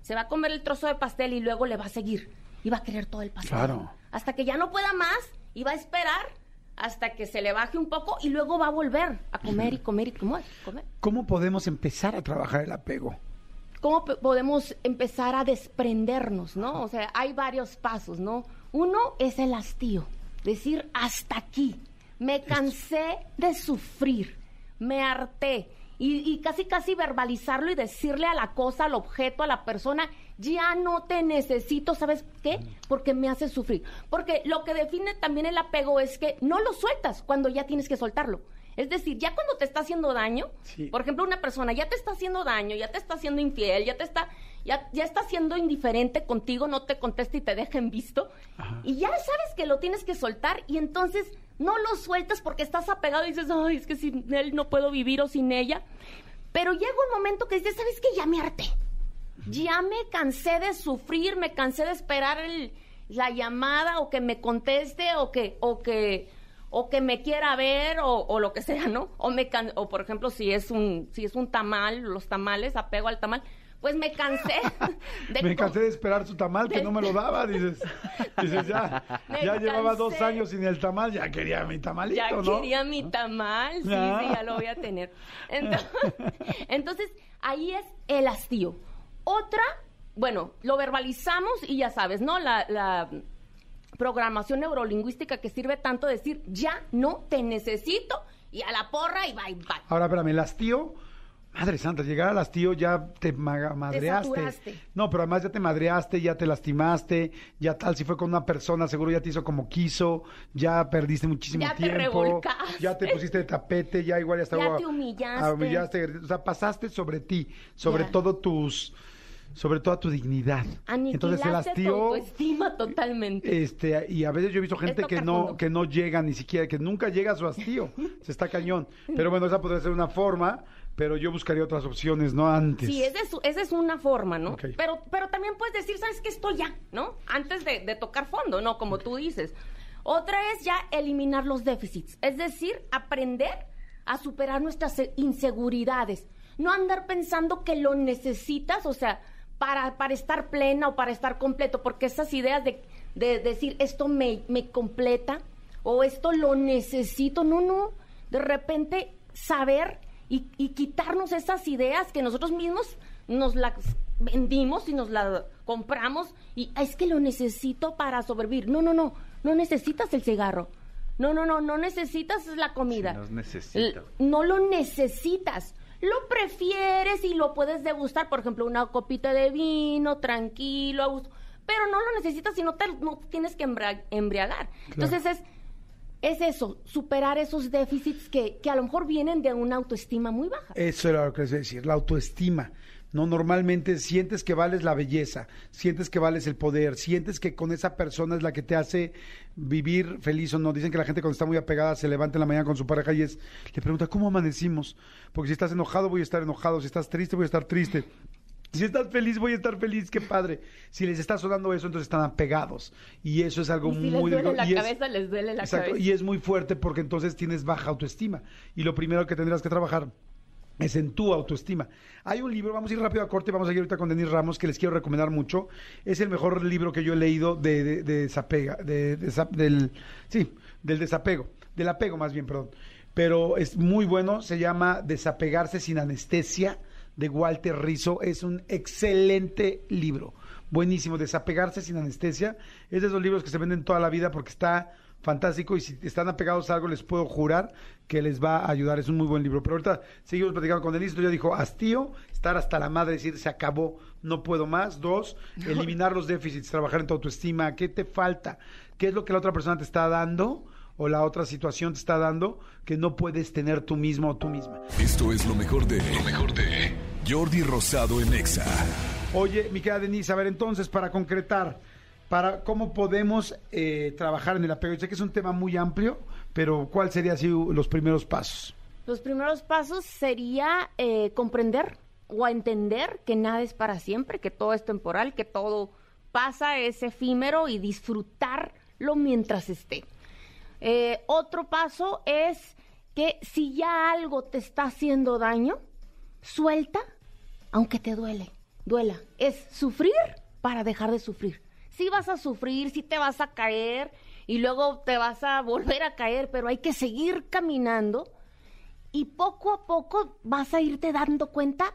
Se va a comer el trozo de pastel y luego le va a seguir. Y va a querer todo el pastel.
Claro.
Hasta que ya no pueda más y va a esperar hasta que se le baje un poco y luego va a volver a comer y comer y comer. comer.
¿Cómo podemos empezar a trabajar el apego?
¿Cómo podemos empezar a desprendernos, no? O sea, hay varios pasos, ¿no? Uno es el hastío, decir hasta aquí. Me cansé de sufrir, me harté. Y, y casi, casi verbalizarlo y decirle a la cosa, al objeto, a la persona, ya no te necesito, ¿sabes qué? Porque me hace sufrir. Porque lo que define también el apego es que no lo sueltas cuando ya tienes que soltarlo. Es decir, ya cuando te está haciendo daño,
Sí.
por ejemplo, una persona ya te está haciendo daño, ya te está haciendo infiel, ya te está, ya, ya está siendo indiferente contigo, no te contesta y te deja en visto, y ya sabes que lo tienes que soltar y entonces no lo sueltas porque estás apegado y dices, ay, es que sin él no puedo vivir o sin ella. Pero llega un momento que dices, ¿sabes qué? Ya me harté. Ya me cansé de sufrir, me cansé de esperar la llamada o que me conteste o que, o que, o que me quiera ver o, o lo que sea, ¿no? O me can- o por ejemplo si es un, si es un tamal, los tamales, apego al tamal, pues me cansé de
Me cansé de esperar su tamal que no me lo daba, dices. Dices, ya,
Me
ya llevaba dos años sin el tamal, ya quería mi tamalito,
ya
¿no?
quería mi tamal, sí, sí, ya lo voy a tener. Entonces, entonces, ahí es el hastío. Otra, bueno, lo verbalizamos y ya sabes, ¿no? La, la programación neurolingüística que sirve tanto decir, ya no te necesito, y a la porra y bye, bye.
Ahora, espérame, el hastío. Madre santa, llegar al hastío ya te ma- madreaste. no, pero además ya te madreaste, ya te lastimaste, ya tal, si fue con una persona, seguro ya te hizo como quiso, ya perdiste muchísimo
Ya
tiempo. ya te pusiste de tapete, ya igual ya estaba.
Ya te humillaste.
humillaste, O sea, pasaste sobre ti, sobre todo tus. sobre toda tu dignidad. Entonces el
tu
hastío.
autoestima totalmente.
Este, y a veces yo he visto gente que no,
fondo.
que no llega ni siquiera, que nunca llega a su hastío. Se está cañón. Pero bueno, esa podría ser una forma, pero yo buscaría otras opciones, ¿no? Antes.
Sí, esa es, esa es una forma, ¿no? Pero, pero también puedes decir, ¿sabes qué? Estoy ya, ¿no? Antes de, de tocar fondo, ¿no? Como tú dices. Otra es ya eliminar los déficits, es decir, aprender a superar nuestras inseguridades. No andar pensando que lo necesitas, o sea, para, para estar plena o para estar completo, porque esas ideas de, de decir esto me, me completa o esto lo necesito, no, no. De repente saber y, y quitarnos esas ideas que nosotros mismos nos las vendimos y nos las compramos y "Ah, es que lo necesito para sobrevivir. No, no, no, no necesitas el cigarro. No, no, no, no necesitas la comida.
Sí, necesito.
No lo necesitas. Lo prefieres y lo puedes degustar, por ejemplo, una copita de vino, tranquilo, a gusto. Pero no lo necesitas y no te no tienes que embriagar. Entonces es, es eso, superar esos déficits que, que a lo mejor vienen de una autoestima muy baja.
Eso era lo que quería decir, la autoestima. No, normalmente sientes que vales la belleza, sientes que vales el poder, sientes que con esa persona es la que te hace vivir feliz o no. Dicen que la gente cuando está muy apegada se levanta en la mañana con su pareja y es, le pregunta, ¿cómo amanecimos? Porque si estás enojado voy a estar enojado, si estás triste voy a estar triste. Si estás feliz, voy a estar feliz, qué padre. Si les está sonando eso, entonces están apegados. Y eso es algo
Y si
muy
les duele la
y es-
cabeza, les duele la
Exacto,
cabeza.
y es muy fuerte porque entonces tienes baja autoestima. Y lo primero que tendrás que trabajar es en tu autoestima. Hay un libro, vamos a ir rápido a corte, vamos a ir ahorita con Denis Ramos, que les quiero recomendar mucho. Es el mejor libro que yo he leído de, de- de desapega, de, del, sí, del desapego, del apego más bien, perdón. Pero es muy bueno, se llama Desapegarse sin anestesia, de Walter Rizzo. Es un excelente libro, buenísimo. Desapegarse sin anestesia es de esos libros que se venden toda la vida porque está fantástico y si están apegados a algo les puedo jurar que les va a ayudar. Es un muy buen libro. Pero ahorita seguimos platicando con Denise. Ya dijo, hastío, estar hasta la madre, decir, se acabó, no puedo más. Dos, eliminar los déficits, trabajar en tu autoestima. ¿Qué te falta? ¿Qué es lo que la otra persona te está dando? O la otra situación te está dando que no puedes tener tú mismo o tú misma.
Esto es lo mejor de. Lo mejor de. Jordi Rosado en Exa.
Oye, mi querida Denise, a ver, entonces, para concretar, para cómo podemos eh, trabajar en el apego. Yo sé que es un tema muy amplio, pero ¿cuál sería así los primeros pasos?
Los primeros pasos sería eh, comprender o entender que nada es para siempre, que todo es temporal, que todo pasa, es efímero y disfrutarlo mientras esté. Eh, otro paso es que si ya algo te está haciendo daño, suelta, aunque te duele, duela. Es sufrir para dejar de sufrir. Sí vas a sufrir, sí te vas a caer y luego te vas a volver a caer, pero hay que seguir caminando y poco a poco vas a irte dando cuenta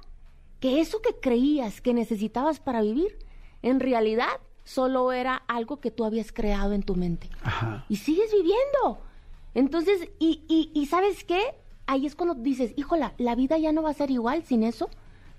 que eso que creías que necesitabas para vivir, en realidad solo era algo que tú habías creado en tu mente. Y sigues viviendo. Entonces, y, y, y ¿sabes qué? Ahí es cuando dices, híjola, la vida ya no va a ser igual sin eso,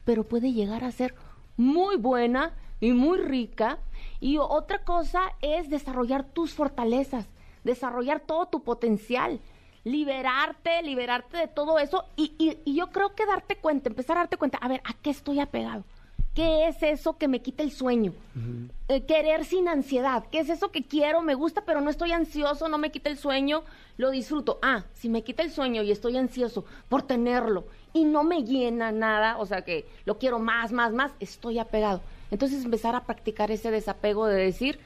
pero puede llegar a ser muy buena y muy rica. Y otra cosa es desarrollar tus fortalezas, desarrollar todo tu potencial, liberarte, liberarte de todo eso. Y, y, y yo creo que darte cuenta, empezar a darte cuenta, a ver, ¿a qué estoy apegado? ¿Qué es eso que me quita el sueño? Eh, querer sin ansiedad. ¿Qué es eso que quiero, me gusta, pero no estoy ansioso, no me quita el sueño, lo disfruto? Ah, si me quita el sueño y estoy ansioso por tenerlo y no me llena nada, o sea que lo quiero más, más, más, estoy apegado. Entonces empezar a practicar ese desapego de decir,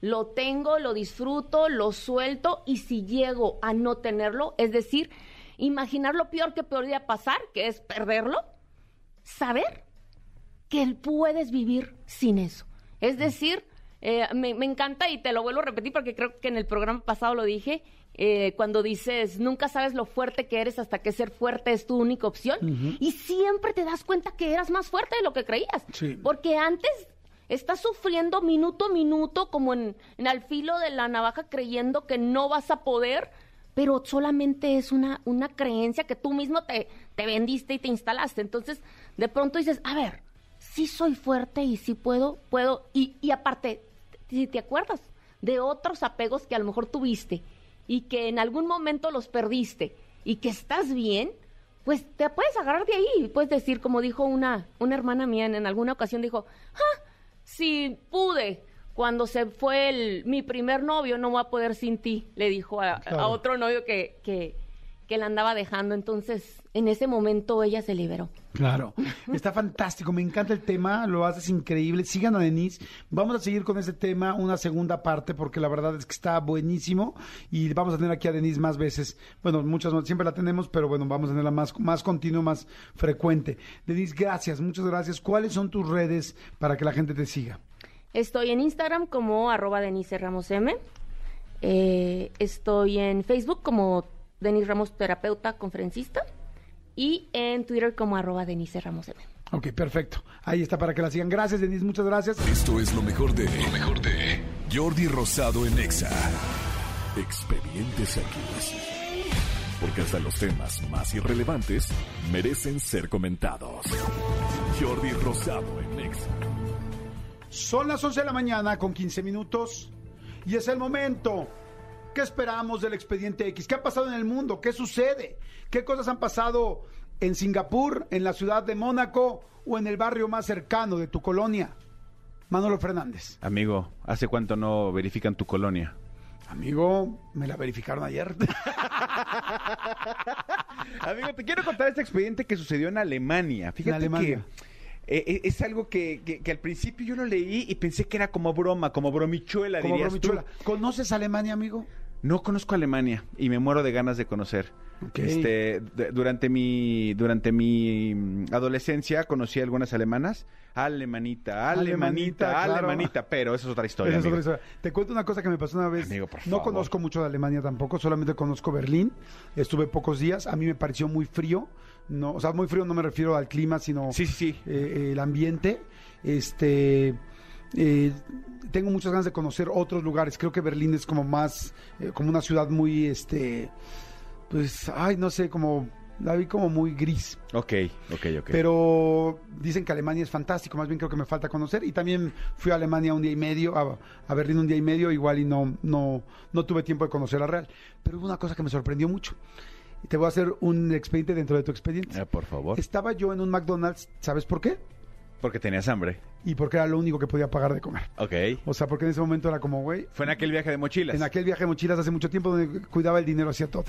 lo tengo, lo disfruto, lo suelto y si llego a no tenerlo, es decir, imaginar lo peor que podría pasar, que es perderlo, saber que puedes vivir sin eso. Es decir, eh, me, me, encanta y te lo vuelvo a repetir porque creo que en el programa pasado lo dije, eh, cuando dices, nunca sabes lo fuerte que eres hasta que ser fuerte es tu única opción. Uh -huh. Y siempre te das cuenta que eras más fuerte de lo que creías. Sí. Porque antes estás sufriendo minuto a minuto, como en, en al filo de la navaja, creyendo que no vas a poder, pero solamente es una, una creencia que tú mismo te, te vendiste y te instalaste. Entonces, de pronto dices, a ver, sí soy fuerte y sí puedo, puedo. Y, y aparte, si te acuerdas de otros apegos que a lo mejor tuviste y que en algún momento los perdiste y que estás bien, pues te puedes agarrar de ahí y puedes decir, como dijo una, una hermana mía en, en alguna ocasión, dijo, ah, si pude cuando se fue el, mi primer novio, no voy a poder sin ti, le dijo a, claro. a otro novio que, que, que la andaba dejando. Entonces, en ese momento ella se liberó.
Claro, está fantástico, me encanta el tema, lo haces increíble. Sigan a Denise, vamos a seguir con ese tema, una segunda parte, porque la verdad es que está buenísimo y vamos a tener aquí a Denise más veces. Bueno, muchas más, siempre la tenemos, pero bueno, vamos a tenerla más, más continuo, más frecuente. Denise, gracias, muchas gracias. ¿Cuáles son tus redes para que la gente te siga?
Estoy en Instagram como arroba Denise Ramos M. Eh, estoy en Facebook como Denise Ramos Terapeuta Conferencista y en Twitter como arroba Denise Ramos M.
Ok, perfecto. Ahí está para que la sigan. Gracias, Denise. Muchas gracias.
Esto es lo mejor de, lo mejor de Jordi Rosado en Exa. Expedientes X. Porque hasta los temas más irrelevantes merecen ser comentados. Jordi Rosado en Exa.
Son las 11 de la mañana con 15 minutos y es el momento. ¿Qué esperamos del expediente X? ¿Qué ha pasado en el mundo? ¿Qué sucede? ¿Qué cosas han pasado en Singapur, en la ciudad de Mónaco o en el barrio más cercano de tu colonia? Manolo Fernández.
Amigo, ¿hace cuánto no verifican tu colonia?
Amigo, me la verificaron ayer.
Amigo, te quiero contar este expediente que sucedió en Alemania. Fíjate en Alemania. que eh, es algo que, que, que, al principio yo lo leí y pensé que era como broma, como bromichuela,
como
dirías
bromichuela.
tú.
¿Conoces Alemania, amigo?
No conozco Alemania y me muero de ganas de conocer. Okay. Este, de, durante mi durante mi mm, adolescencia conocí a algunas alemanas, alemanita, alemanita, alemanita, pero eso es otra historia.
Es otra historia. Te cuento una cosa que me pasó una vez.
Amigo, por
no
favor.
conozco mucho de Alemania tampoco, solamente conozco Berlín. Estuve pocos días, a mí me pareció muy frío. No, o sea, muy frío no me refiero al clima, sino
sí, sí, sí.
Eh, el ambiente. Este eh, tengo muchas ganas de conocer otros lugares. Creo que Berlín es como más, eh, como una ciudad muy, este, pues, ay, no sé, como, la vi como muy gris.
Ok, ok, ok.
Pero dicen que Alemania es fantástico, más bien creo que me falta conocer. Y también fui a Alemania un día y medio, a, a Berlín un día y medio, igual y no, no, no tuve tiempo de conocer la Real. Pero hubo una cosa que me sorprendió mucho. Te voy a hacer un expediente dentro de tu expediente.
Eh, por favor.
Estaba yo en un McDonald's, ¿sabes por qué?
Porque tenías hambre.
Y porque era lo único que podía pagar de comer.
Ok.
O sea, porque en ese momento era como, güey,
Fue en aquel viaje de mochilas.
en aquel viaje de mochilas hace mucho tiempo donde cuidaba el dinero, hacía todo.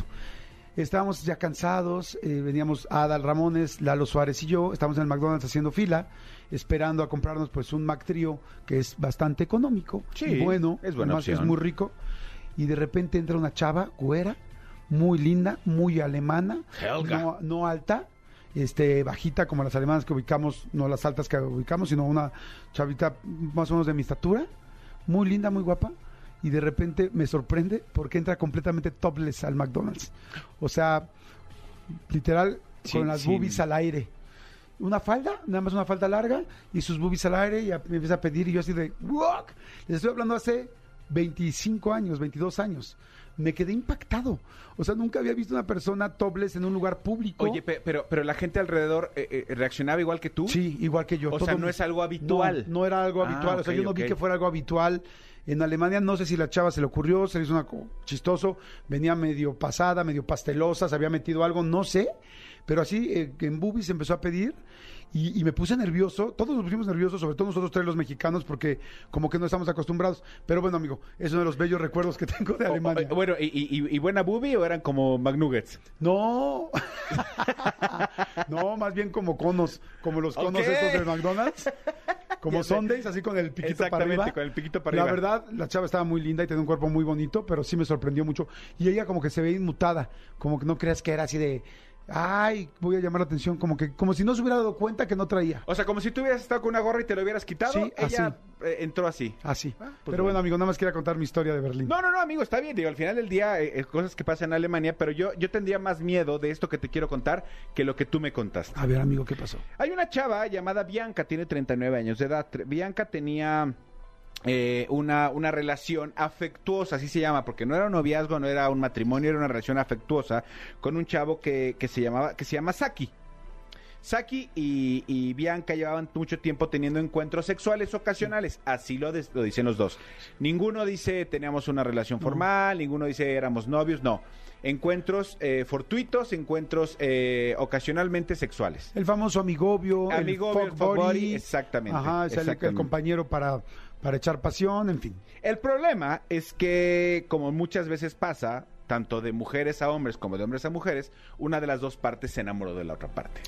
Estábamos ya cansados, eh, veníamos Adal Ramones, Lalo Suárez y yo, estábamos en el McDonald's haciendo fila, esperando a comprarnos pues un Mac Trio que es bastante económico
Sí,
y bueno,
es buena
además es
opción.
muy rico. Y de repente entra una chava, güera, muy linda, muy alemana,
Helga.
no, no alta, este bajita como las alemanas que ubicamos, no las altas que ubicamos, sino una chavita más o menos de mi estatura, muy linda, muy guapa, y de repente me sorprende porque entra completamente topless al McDonald's. O sea, literal,
Sí,
con las
sí.
boobies al aire. Una falda, nada más una falda larga, y sus boobies al aire, y a- me empieza a pedir, y yo así de, "What?". Les estoy hablando hace 25 años, 22 años. Me quedé impactado. O sea, nunca había visto una persona topless en un lugar público.
Oye, pe- pero, pero la gente alrededor eh, eh, reaccionaba igual que tú.
Sí, igual que yo.
O
Todo
sea, no es algo habitual.
No, no era algo
Ah,
habitual. o sea,
ok,
yo no vi que fuera algo habitual. En Alemania no sé si la chava se le ocurrió, se le hizo una co- chistoso, venía medio pasada, medio pastelosa, se había metido algo, no sé, pero así eh, que en Boobies empezó a pedir y, y me puse nervioso, todos nos pusimos nerviosos, sobre todo nosotros tres los mexicanos, porque como que no estamos acostumbrados. Pero bueno, amigo, es uno de los bellos recuerdos que tengo de Alemania.
o- bueno, y, y- y buena boobie o eran como McNuggets?
No, no, más bien como conos, como los conos
Ok.
estos de McDonald's, como. Sundays, así con el piquito para
Exactamente,
arriba.
con el piquito para
La
arriba.
verdad, la chava estaba muy linda y tenía un cuerpo muy bonito, pero sí me sorprendió mucho. Y ella como que se ve inmutada, como que no creas que era así de, ay, voy a llamar la atención, como que como si no se hubiera dado cuenta que no traía.
O sea, como si tú hubieras estado con una gorra y te lo hubieras quitado.
Sí,
ella eh, entró así.
Así.
pues
pero bueno, amigo, nada más quería contar mi historia de Berlín.
No, no, no, amigo, está bien. Digo, al final del día, eh, eh, cosas que pasan en Alemania, pero yo, yo tendría más miedo de esto que te quiero contar que lo que tú me contaste.
A ver, amigo, ¿qué pasó?
Hay una chava llamada Bianca, tiene 39 años de edad. Bianca tenía eh, una, una relación afectuosa, así se llama, porque no era un noviazgo, no era un matrimonio, era una relación afectuosa con un chavo que, que se llamaba, que se llama Saki. Saki y, y Bianca llevaban mucho tiempo teniendo encuentros sexuales ocasionales, así lo, lo dicen los dos. Ninguno dice teníamos una relación formal, ninguno dice éramos novios, no. Encuentros eh, fortuitos, encuentros eh, ocasionalmente sexuales.
El famoso amigobio,
Amigobio,
el
el
fuck
exactamente,
Ajá, el- compañero para, para echar pasión, en fin.
El problema es que, como muchas veces pasa, tanto de mujeres a hombres como de hombres a mujeres, una de las dos partes se enamoró de la otra parte.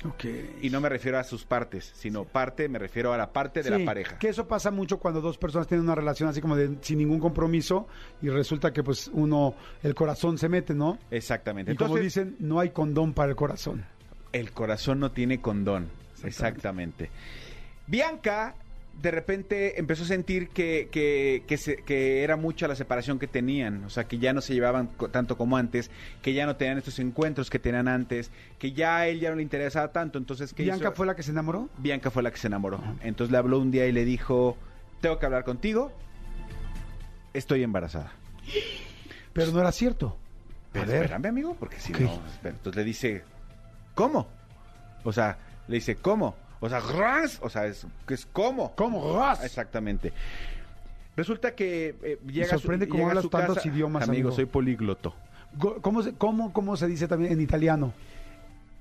Y no me refiero a sus partes, sino parte, me refiero a la parte de
Sí,
la pareja.
Que eso pasa mucho cuando dos personas tienen una relación así como de sin ningún compromiso y resulta que pues uno, el corazón se mete, ¿no?
Exactamente.
Y como
Entonces,
dicen, no hay condón para el corazón.
el corazón no tiene condón. Exactamente. Bianca de repente empezó a sentir que, que, que, se- que era mucha la separación que tenían, o sea, que ya no se llevaban tanto como antes, que ya no tenían estos encuentros que tenían antes, que ya a él ya no le interesaba tanto, entonces ¿qué
¿Bianca
hizo?
fue la que se enamoró?
Bianca fue la que se enamoró. Entonces le habló un día y le dijo, tengo que hablar contigo, estoy embarazada.
Pero no era cierto.
Pero
A ver.
espérame, amigo, porque si no... espera. Entonces le dice, ¿cómo? O sea, le dice, ¿cómo? O sea, "Ras", o sea, es, es ¿cómo?
¿Cómo? Ras.
Exactamente. Resulta que eh, llega a su-
sorprende cómo
llega a
hablas
su
tantos
casa-
idiomas,
Amigo,
amigo.
soy polígloto.
¿Cómo se, cómo, cómo se dice también en italiano?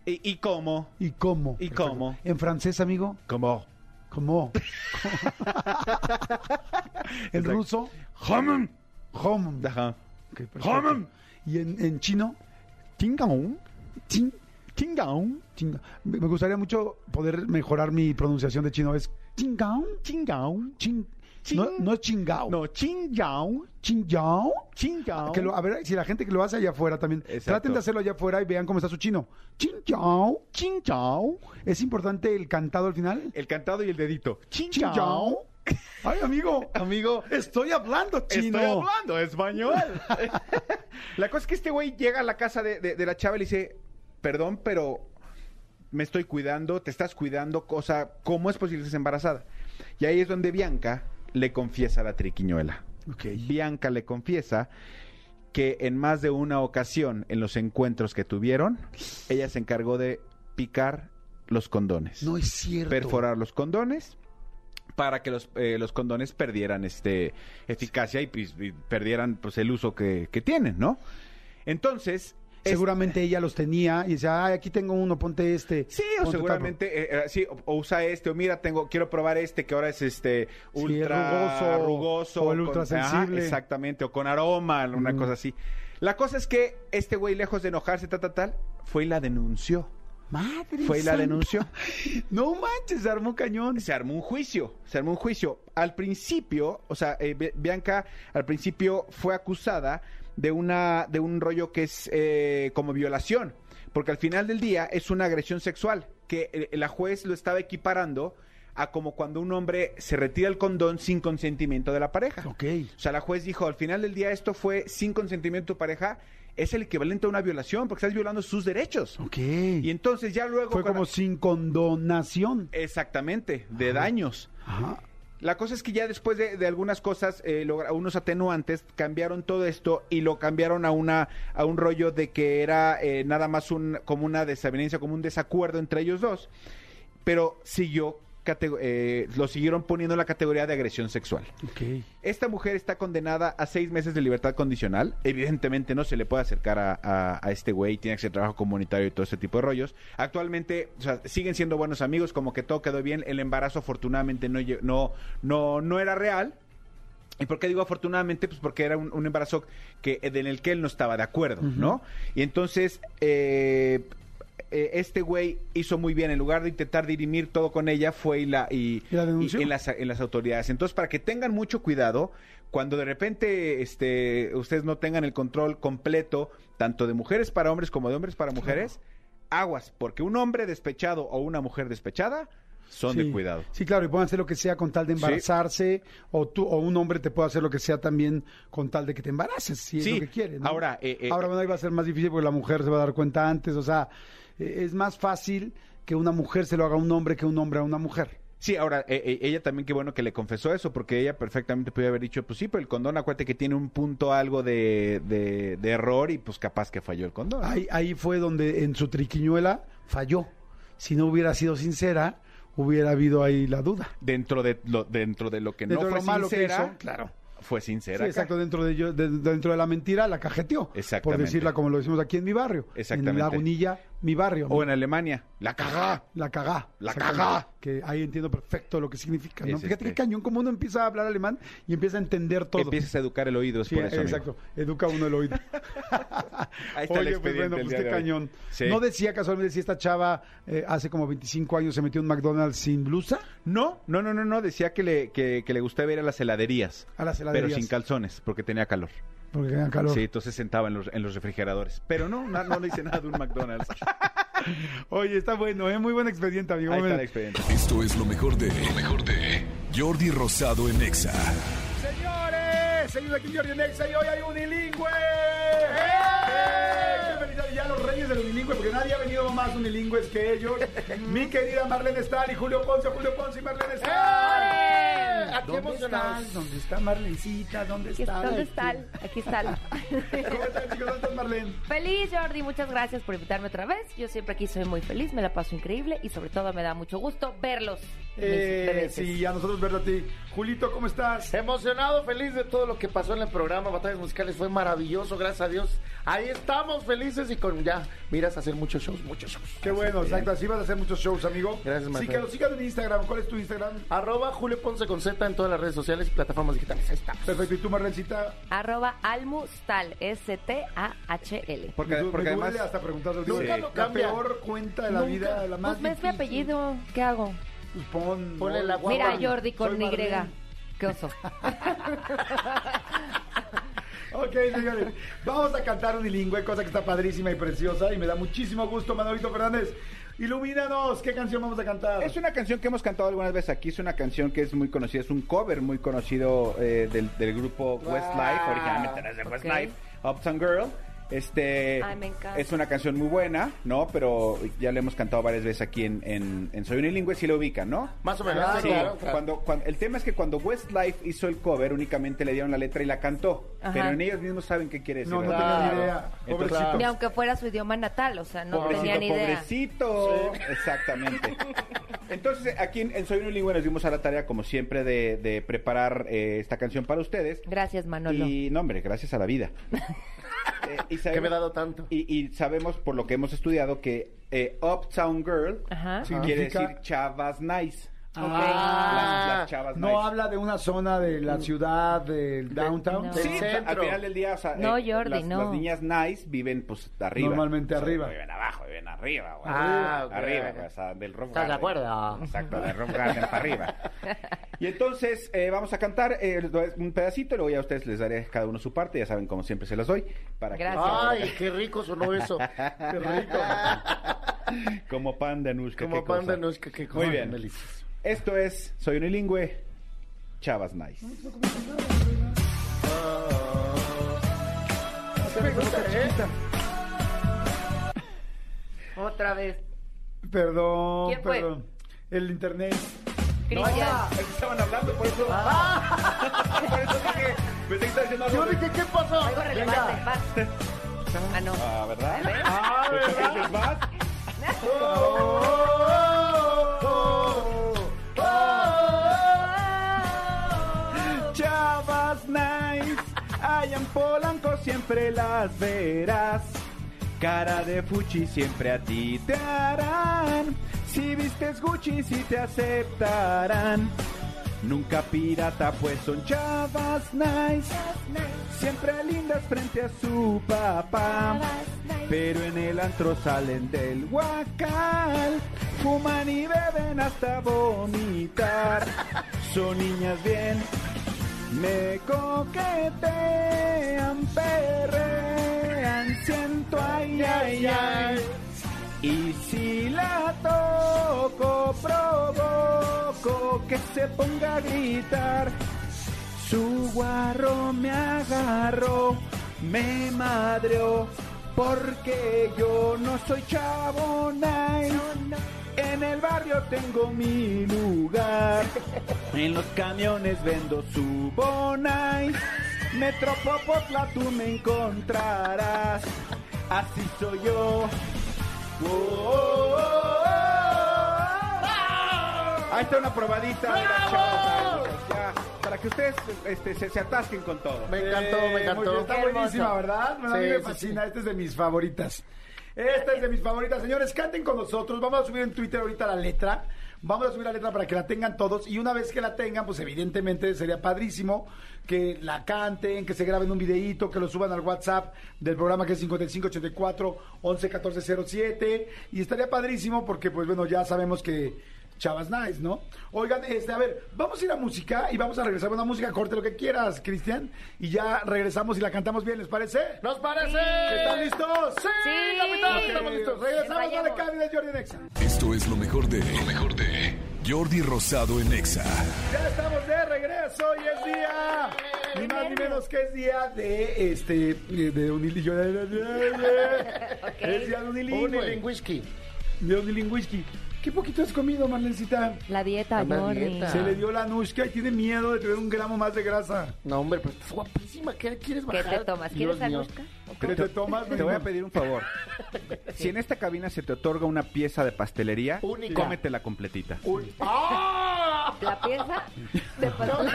¿Y, y cómo?
¿Y cómo?
¿Y
Perfecto.
cómo?
¿En francés, amigo?
¿Cómo?
¿Cómo? ¿En
Exacto.
ruso?
¡Homem! ¡Homem!
¿Y en, en chino?
Tingaung. Tingaung.
Chinga. Me gustaría mucho poder mejorar mi pronunciación de chino. ¿Es chingao?
Tingaung.
Chin.
Chin.
No, no es chingao.
No.
Chingao.
Chingaung.
Que lo, a ver, si la gente que lo hace allá afuera también,
Exacto.
traten de hacerlo allá afuera y vean cómo está su chino. Chingao.
Chingaung.
¿Es importante el cantado al final?
El cantado y el dedito.
Chingao. Ay, amigo.
Amigo,
Estoy hablando chino.
Estoy hablando español. la cosa es que este güey llega a la casa de, de- de la chava y le dice, perdón, pero me estoy cuidando, te estás cuidando, cosa, ¿cómo es posible que estés embarazada? Y ahí es donde Bianca le confiesa a la triquiñuela. Bianca le confiesa que en más de una ocasión en los encuentros que tuvieron, ella se encargó de picar los condones.
No es cierto.
Perforar los condones para que los, eh, los condones perdieran este eficacia y, pues, y perdieran pues el uso que, que tienen, ¿no? Entonces, es-
Seguramente ella los tenía y decía, ay, aquí tengo uno, ponte este.
Sí, o
ponte
seguramente, eh, eh, sí, o, o usa este, o mira, tengo, quiero probar este que ahora es este ultra
rugoso,
rugoso,
o el
con-
ultra
ajá,
sensible.
exactamente, o con aroma, una
Mm.
cosa así. La cosa es que este güey, lejos de enojarse, tal, tal, tal, fue y la denunció.
Madre
Fue y la denunció.
No manches, se armó cañón.
Se armó un juicio, se armó un juicio. Al principio, o sea, eh, Bi- Bianca al principio fue acusada de una de un rollo que es eh, como violación, porque al final del día es una agresión sexual que eh, la juez lo estaba equiparando a como cuando un hombre se retira el condón sin consentimiento de la pareja.
Ok.
O sea, la juez dijo, al final del día esto fue sin consentimiento de tu pareja, es el equivalente a una violación porque estás violando sus derechos.
Ok.
Y entonces ya luego
Fue como sin condonación.
Exactamente, de daños.
Ajá.
La cosa es que ya después de, algunas cosas, eh, unos atenuantes, cambiaron todo esto y lo cambiaron a una a un rollo de que era eh, nada más un como una desavenencia, como un desacuerdo entre ellos dos, pero siguió eh, lo siguieron poniendo en la categoría de agresión sexual.
Ok.
Esta mujer está condenada a seis meses de libertad condicional. Evidentemente no se le puede acercar a, a- a este güey, tiene que hacer trabajo comunitario y todo ese tipo de rollos. Actualmente, o sea, siguen siendo buenos amigos, como que todo quedó bien. El embarazo afortunadamente no, no, no, no era real. ¿Y por qué digo afortunadamente? Pues porque era un, un embarazo que, en el que él no estaba de acuerdo, ¿no? Y entonces, eh, eh, este güey hizo muy bien, en lugar de intentar dirimir todo con ella, fue y la, y,
¿Y la denunció?
y- en, las, en las autoridades. Entonces, para que tengan mucho cuidado, cuando de repente este, ustedes no tengan el control completo, tanto de mujeres para hombres como de hombres para mujeres, aguas, porque un hombre despechado o una mujer despechada son
Sí.
de cuidado.
Sí, claro, y pueden hacer lo que sea con tal de embarazarse, o tú, o un hombre te puede hacer lo que sea también con tal de que te embaraces, si es lo que quiere. ¿no?
Ahora, eh, eh,
ahora bueno, ahí va a ser más difícil porque la mujer se va a dar cuenta antes, o sea, es más fácil que una mujer se lo haga a un hombre que un hombre a una mujer.
Sí, ahora, eh, eh, ella también qué bueno que le confesó eso, porque ella perfectamente podía haber dicho, pues sí, pero el condón, acuérdate que tiene un punto algo de, de- de error y pues capaz que falló el condón. ¿no?
Ahí, ahí fue donde en su triquiñuela falló. Si no hubiera sido sincera, hubiera habido ahí la duda.
Dentro de lo, dentro de lo que
Dentro
no
de
fue
lo malo que
sincera,
hizo, claro.
fue sincera.
Sí,
acá.
exacto, dentro de, yo- de- dentro de la mentira la cajeteó. Por
Exactamente.
decirla como lo decimos aquí en mi barrio.
Exactamente.
En Lagunilla, mi barrio.
O en Alemania, la cagá.
La cagá.
La cagá.
Que ahí entiendo perfecto lo que significa. ¿no?
Es
Fíjate
este-
qué cañón, como uno empieza a hablar alemán y empieza a entender todo.
Empiezas a educar el oído, es
Sí,
por eso. amigo.
exacto. Educa uno el oído.
Ahí está el
Oye, pues bueno,
el
pues
día
qué
de hoy.
cañón.
Sí.
No decía casualmente si esta chava eh, hace como 25 años se metió en un McDonald's sin blusa.
No, no, no, no, no, decía que le, que, que le gustaba ir a las heladerías.
A las heladerías.
Pero sin calzones, porque tenía calor.
Porque tenía calor.
Sí, entonces sentaba en los, en los refrigeradores. Pero no, no, no le hice nada de un McDonald's.
Oye, está bueno, ¿eh? Muy buen expediente, amigo.
Ahí
Muy
está el expediente.
Esto es lo mejor de. Lo mejor de. Jordi Rosado en Exa.
Señores, seguimos aquí en Jordi Nexa y hoy hay unilingüe. ¡Eh! ¡Qué felicidad! Ya los reyes del unilingüe, porque nadie ha venido más unilingües que ellos. Mi querida Marlene Stahl y Julio Ponce, Julio Ponce y Marlene Stahl.
Aquí
¿Dónde
emocionados.
estás? ¿Dónde está Marlencita? ¿Dónde
Aquí
está?
está, ¿Dónde están? Aquí están.
¿Cómo están, chicos? ¿Dónde estás, Marlene?
Feliz, Jordi. Muchas gracias por invitarme otra vez. Yo siempre aquí soy muy feliz, me la paso increíble y sobre todo me da mucho gusto verlos.
Eh, sí, a nosotros verlo a ti. Julito, ¿cómo estás?
Emocionado, feliz de todo lo que pasó en el programa Batallas Musicales. Fue maravilloso, gracias a Dios. Ahí estamos, felices y con ya miras a hacer muchos shows, muchos shows.
Qué bueno, exacto. Así vas a hacer muchos shows, amigo.
Gracias,
Sí,
Marta.
que lo sigan en Instagram. ¿Cuál es tu Instagram?
Arroba Julio Ponce con Z en todas las redes sociales y plataformas digitales. Ahí está.
Perfecto. ¿Y tú, Marlencita?
Arroba Almustal, S-T-A-H-L.
Porque,
Me
porque
duele
además...
hasta preguntarlo.
Nunca
Digo,
lo
La
cambia.
peor cuenta de la
Nunca.
vida, la más
Pues es mi
difícil.
apellido. ¿Qué hago?
Pues pon...
Ponle la guapa.
Mira,
Soy
Jordi con Y.
Marlene.
Qué oso.
Ok, señores. Vamos a cantar unilingüe, cosa que está padrísima y preciosa. Y me da muchísimo gusto, Manolito Fernández. Ilumínanos. ¿Qué canción vamos a cantar?
Es una canción que hemos cantado algunas veces aquí, es una canción que es muy conocida, es un cover muy conocido eh, del, del grupo Westlife, originalmente era de Westlife, Uptown Girl. Este
Ay, me encanta.
es una canción muy buena, ¿no? Pero ya le hemos cantado varias veces aquí en, en, en Soy Unilingüe, si lo ubican, ¿no?
Más o menos,
Ah,
sí, claro, claro.
Cuando, cuando- el tema es que cuando Westlife hizo el cover, únicamente le dieron la letra y la cantó.
Ajá.
Pero en ellos mismos saben qué quiere decir.
No, no
¿verdad?
tenía ni idea.
Entonces,
Pobrecito.
Ni aunque fuera su idioma natal, o sea, no
pobrecito,
tenía ni idea.
pobrecito. Exactamente. Entonces, aquí en, en Soy Unilingüe nos dimos a la tarea, como siempre, de, de preparar eh, esta canción para ustedes.
Gracias, Manolo.
Y, no, hombre, gracias a la vida. Eh, y
Que me he dado tanto.
Y, y sabemos, por lo que hemos estudiado, que eh, Uptown Girl
Ajá.
quiere decir chavas nice.
Ah,
Las- las chavas
no
nice.
habla de una zona de la ciudad, del downtown.
no.
Sí, al final del día, o sea,
No,
eh,
Jordi,
las,
no.
las niñas nice viven pues arriba.
Normalmente
O sea,
arriba.
viven abajo, viven arriba, güey.
Ah,
arriba,
ok.
arriba, güey, o sea, del rock
¿Estás de acuerdo?
Exacto, del rock garden para arriba. Y entonces eh, vamos a cantar eh, un pedacito, luego ya a ustedes les daré cada uno su parte, ya saben como siempre se los doy. Para que-
Gracias.
Ay, qué rico sonó eso. Qué rico.
como pan de Anushka.
Como
qué
pan
cosa.
de Anushka, qué
Muy
cosa
bien.
delicioso.
Esto es Soy Unilingüe, Chavas Nice.
Otra vez.
Perdón,
¿Quién fue?
perdón. El internet.
Cristian.
Es que estaban hablando, por eso. por eso dije, pensé que estaba diciendo algo
Yo
de-
dije, ¿qué pasó?
Algo relevante. Vas. Ah, no.
Ah, ¿verdad?
Ah,
¿Por qué
¿verdad?
Chavas nice, allá en Polanco siempre las verás. Cara de fuchi siempre a ti te harán. Si vistes Gucci, si te aceptarán. Nunca pirata, pues son chavas nice. Siempre lindas frente a su papá. Pero en el antro salen del huacal. Fuman y beben hasta vomitar. Son niñas bien. Me coquetean, perrean, siento ay, ay, ay. Y si la toco, provoco que se ponga a gritar. Su guarro me agarró, me madreó, porque yo no soy chavo nice. En el barrio tengo mi lugar. En los camiones vendo su bonai. Metro Popotla tú me encontrarás. Así soy yo. Oh, oh, oh, oh. Ahí está una probadita de las chavas. Ya, para que ustedes este, se, se atasquen con todo.
Me encantó, me encantó.
Está buenísima. ¿verdad? Bueno, a mí
Sí,
me
sí,
fascina.
sí.
Esta es de mis favoritas. Esta es de mis favoritas. Señores, canten con nosotros. Vamos a subir en Twitter ahorita la letra. Vamos a subir la letra para que la tengan todos. Y una vez que la tengan, pues evidentemente sería padrísimo que la canten, que se graben un videíto, que lo suban al WhatsApp del programa que es 5584 111407. Y estaría padrísimo porque, pues bueno, ya sabemos que Chavas Nice, ¿no? Oigan, este, a ver, vamos a ir a música y vamos a regresar con una música corte, lo que quieras, Cristian. Y ya regresamos y la cantamos bien, ¿les parece?
¿Nos parece?
¿Están listos?
Sí, capitán, estamos listos.
Regresamos la cabina de Jordi Nexa.
Esto es lo mejor de. Lo mejor de. Jordi Rosado en Exa.
Ya estamos de regreso y es día, ni más ni menos que es día de este, de unilingüe. Es día de unilingüe.
Unilingüisky.
De unilingüisky. ¿Qué poquito has comido, Marlencita?
La dieta,
Anda
Jordi.
dieta.
Se le dio la Anushka y tiene miedo de tener un gramo más de grasa.
No, hombre, pero estás guapísima. ¿Qué quieres
¿Qué
bajar?
te tomas?
Dios
¿Quieres
mío.
Anushka?
¿Qué te tomas?
Te voy a pedir un favor. Si en esta cabina se te otorga una pieza de pastelería,
Única.
cómetela completita.
Uy. ¡Ah!
La pieza de pastel.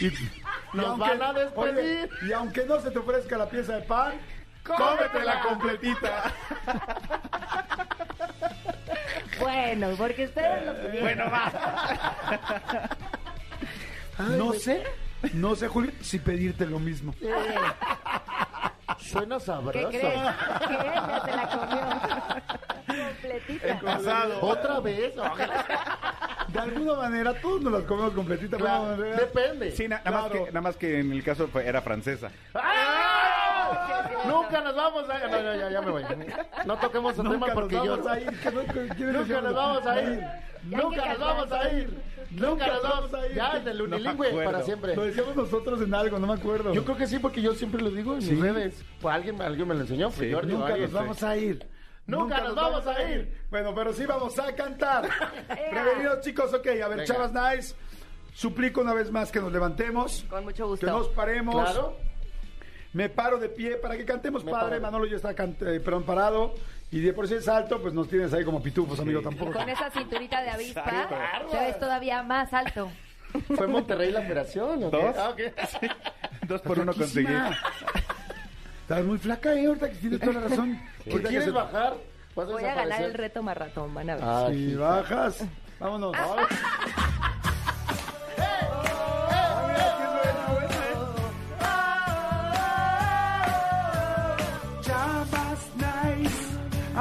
Y, y
Nos van a despedir.
oye, y aunque no se te ofrezca la pieza de pan, cómetela completita.
Bueno, porque ustedes lo pidieron.
Bueno, va.
No sé, no sé, Julio, si pedirte lo mismo.
Suena
¿Qué
sabroso.
crees? ¿Qué? Ya se la comió. Completita.
¿Otra vez?
De alguna manera, todos nos las comemos completita.
Claro, depende.
Sí, na- nada, más que, nada más que en el caso fue- era francesa.
¡Ah! Nunca nos vamos a... No, no, ya, ya me voy. No toquemos el tema
Nunca nos
porque yo...
vamos a ir. que no- que- ¿quién
Nunca nos vamos a ir. Nunca nos vamos a ir. Nunca nos vamos a ir. Ya, en el unilingüe, para siempre.
Lo decíamos nosotros en algo, no me acuerdo.
Yo creo que sí, porque yo siempre lo digo en
¿Sí?
mis redes. Pues alguien, alguien me lo enseñó,
nunca nos vamos a ir.
Nunca nos vamos a ir.
Bueno, pero sí vamos a cantar. Prevenidos, chicos, ok. A ver,
Venga.
Chavas Nice, suplico una vez más que nos levantemos.
Con mucho gusto.
Que nos paremos.
Claro.
Me paro de pie para que cantemos,
Me
padre.
paro.
Manolo ya está cant- eh, perdón, parado. Y de por sí es alto, pues nos tienes ahí como pitufos, amigo, tampoco.
Con esa cinturita de avispa,
Exacto.
te ves todavía más alto.
¿Fue en Monterrey la operación o qué?
¿Dos?
Ah, ok.
Dos por uno conseguí.
Flaquísima. Estás muy flaca, eh, ahorita que tienes toda la razón.
¿Qué
Ahorita que
quieres
se-
bajar? ¿Vas a
Voy a ganar
desaparecer?
el reto maratón, van a ver.
Ah,
Si
sí.
bajas, vámonos.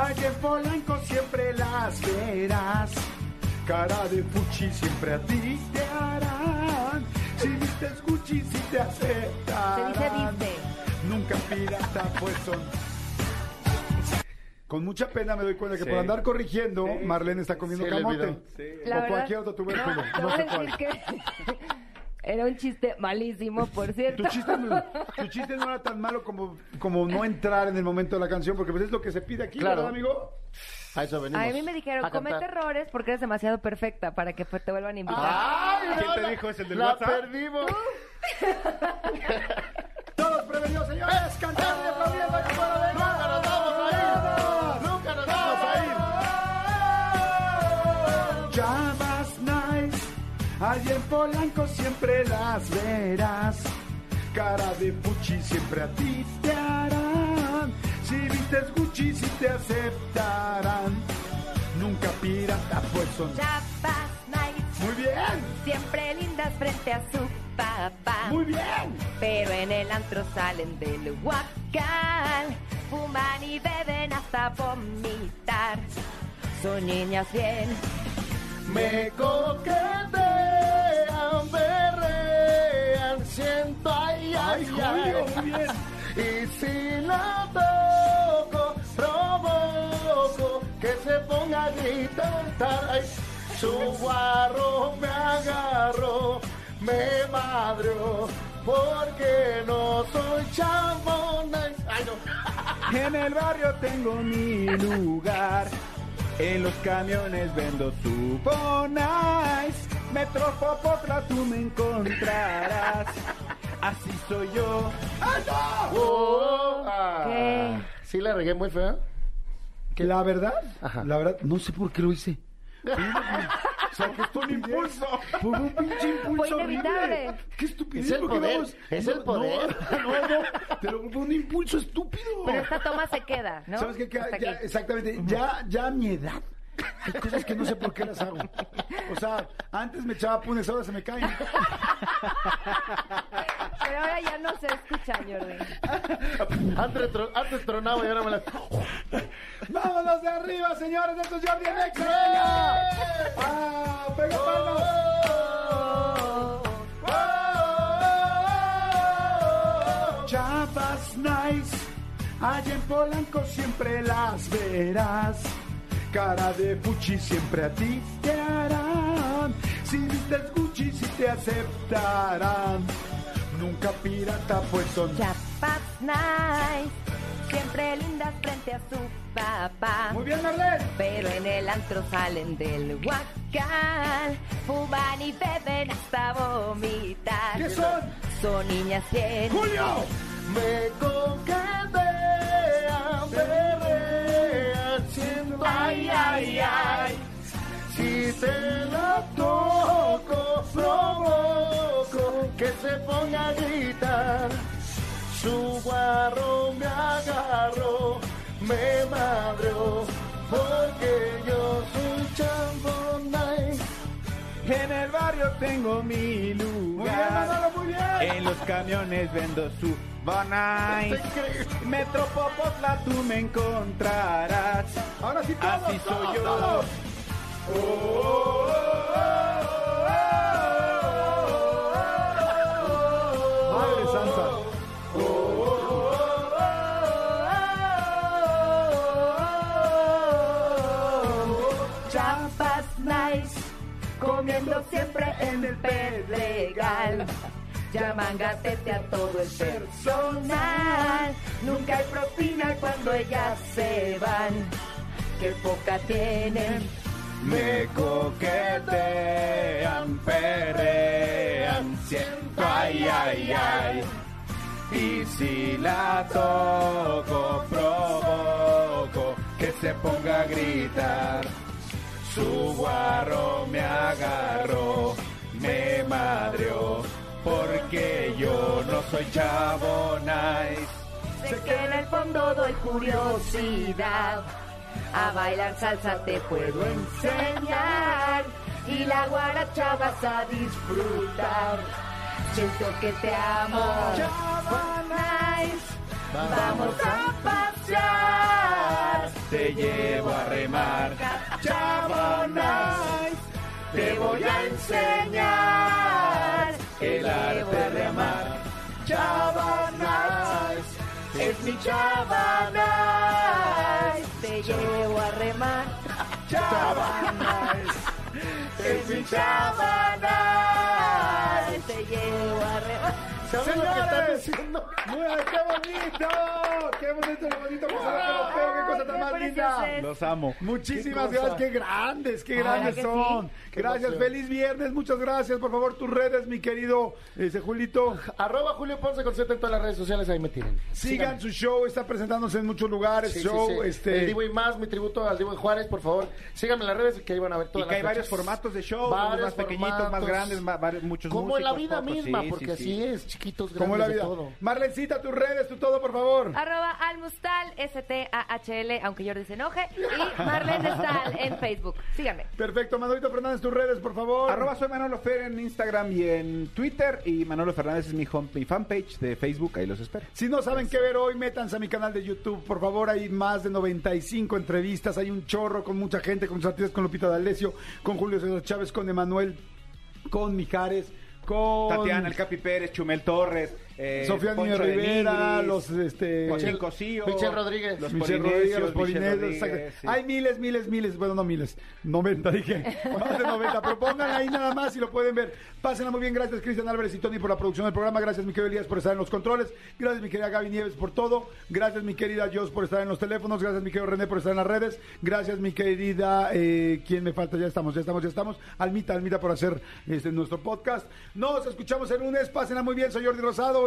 Allá en Polanco siempre las verás. Cara de fuchi siempre a ti te harán. Si vistes Gucci, si te aceptarán.
Se dice viste.
Nunca pirata, pues son. Con mucha pena me doy cuenta que
Sí.
por andar corrigiendo, Marlene está comiendo
Sí,
camote. o
verdad-
cualquier otro tubérculo. No
a
sé
decir
cuál.
Era un chiste malísimo, por cierto.
Tu chiste, no, tu chiste no era tan malo como, como no entrar en el momento de la canción, porque pues es lo que se pide aquí,
Claro.
¿verdad, amigo?
A eso venimos.
A mí me dijeron,
a
comete
cantar.
errores porque eres demasiado perfecta para que te vuelvan a invitar.
¡Ay,
¿Quién te
la-
dijo? ¿Es el del
la
WhatsApp?
perdimos.
Todos prevenidos, señores, cantando y aplaudiendo allí en Polanco siempre las verás. Cara de Pucci siempre a ti te harán. Si vistes Gucci, si te aceptarán. Nunca pirata, pues son.
Chapas nice,
Muy bien,
siempre lindas frente a su papá.
muy bien.
Pero en el antro salen del huacal, fuman y beben hasta vomitar. Son niñas bien,
Me coquetean, berrean, siento ay, ay, ay.
bien.
Y si la toco, provoco que se ponga a gritar. Ay, su guarro me agarró, me madrió, porque no soy chambona. Ay, no.
En el barrio tengo mi lugar. En los camiones vendo su Nice. Metro Popotla tú me encontrarás. Así soy yo.
Oh, ah.
¿Qué?
Sí la regué muy fea.
La verdad,
Ajá.
la verdad, no sé por qué lo hice. O sea, que fue un impulso. Fue un pinche impulso
Fue inevitable.
horrible. Qué estupidez.
Es el
¿por qué
poder,
vamos?
es
No,
el poder.
No, no, no. Te lo fue un impulso estúpido.
Pero esta toma se queda, ¿no?
¿Sabes qué? Ya- exactamente. Ya, ya a mi edad. Hay cosas que no sé por qué las hago. O sea, antes me echaba punes, ahora se me caen.
Pero ahora ya no se escucha, Jordi.
Antes, tro- antes tronaba y ahora me la...
¡Vámonos de arriba, señores! ¡Esto es Jordi en! ¡Venga! ¡Ah! ¡Pega palmas! Chapas nice, allá en Polanco siempre las verás. Cara de Pucci siempre a ti te harán. Si vistes Gucci, si te aceptarán. Nunca pirata, pues son.
chapas nice, siempre lindas frente a su papá.
Muy bien, Marlene.
Pero en el antro salen del huacal, fuman y beben hasta vomitar.
¿Qué son?
Son niñas bien.
¡Julio!
Me berrean, siento ay, ay, ay. Si te la toco, provoco que se ponga a gritar. Su guarro me agarró, me madrió, porque yo soy chambonay.
En el barrio tengo mi
Muy bien,
lugar.
Manolo, muy bien.
En los camiones vendo su Bonais.
Está increíble.
Metro Popotla tú me encontrarás.
Ahora sí, todos,
Así soy
todos,
yo.
todos. Madre Santa.
Chapas nice, comiendo
siempre en el Pedregal. Llaman gatete a todo el personal. Nunca hay propina cuando ellas se van. Qué poca tienen.
Me coquetean, perrean, siento ay, ay, ay. Y si la toco, provoco que se ponga a gritar. Su guarro me agarró, me madreó, porque yo no soy chavo nice.
Sé que en el fondo doy curiosidad. A bailar salsa te puedo enseñar. Y la guaracha vas a disfrutar. Siento que te amo. Nice. Vamos a pasear.
Te llevo a remar, chavo nice. Te voy a enseñar el arte de amar, nice. Es mi chava nice.
Te llevo a remar.
Chava nice. Es mi chava nice.
Te llevo a remar.
¿Sabes lo que están
Señores,
diciendo?
¡Muy- ¡Qué bonito! ¡Qué bonito, qué bonito! ¡Qué cosa tan más linda!
Los amo.
Muchísimas gracias, qué grandes, qué grandes
que
son.
sí.
Qué
Gracias,
emoción.
feliz viernes, muchas gracias. Por favor, tus redes, mi querido ese Julito.
Arroba Julio Ponce con Z en todas las redes sociales, ahí me tienen.
Sigan su show, está presentándose en muchos lugares.
Sí,
show,
sí.
este.
El Divo y más, mi tributo al Divo y Juárez, por favor. Síganme en las redes que ahí van a ver
Y
todas
que hay varios formatos de show,
Varios
más pequeñitos, más grandes, más, varios- muchos
Como en la vida
pocos,
misma,
sí,
porque
sí,
así
sí.
es, chiquitos, grandes,
Como la
de
vida.
todo.
Marlencita, tus redes, tu todo, por favor.
Arroba almustal, S-T-A-H-L, aunque Jordi se enoje. Y Marlene Stal en Facebook. Síganme.
Perfecto, Manolito Fernández, tus redes, por favor.
Arroba soy Manolo Fer en Instagram y en Twitter y Manolo Fernández es mi, home, mi fanpage de Facebook, ahí los espero.
Si no saben qué ver hoy, métanse a mi canal de YouTube. Por favor, hay más de 95 entrevistas. Hay un chorro con mucha gente, con sus artistas, con Lupita D'Alessio, con Julio César Chávez, con Emanuel, con Mijares,
Tatiana, el Capi Pérez, Chumel Torres, eh,
Sofía Niño Rivera,
Nigris,
los este
Joaquín Cosío,
Michelle Rodríguez.
los
Rodríguez, los Polinesios,
Rodríguez,
exacto.
sí.
Hay miles, miles, miles, bueno, no miles, 90 dije, más de 90, pero pongan ahí nada más y lo pueden ver. Pásenla muy bien, gracias Cristian Álvarez y Tony por la producción del programa, gracias mi querido Elías por estar en los controles, gracias mi querida Gaby Nieves por todo, gracias mi querida Jos por estar en los teléfonos, gracias mi querido René por estar en las redes, gracias mi querida, eh, ¿quién me falta? Ya estamos, ya estamos, ya estamos, Almita, Almita por hacer este, nuestro podcast. Nos escuchamos el lunes, pásenla muy bien, soy Jordi Rosado,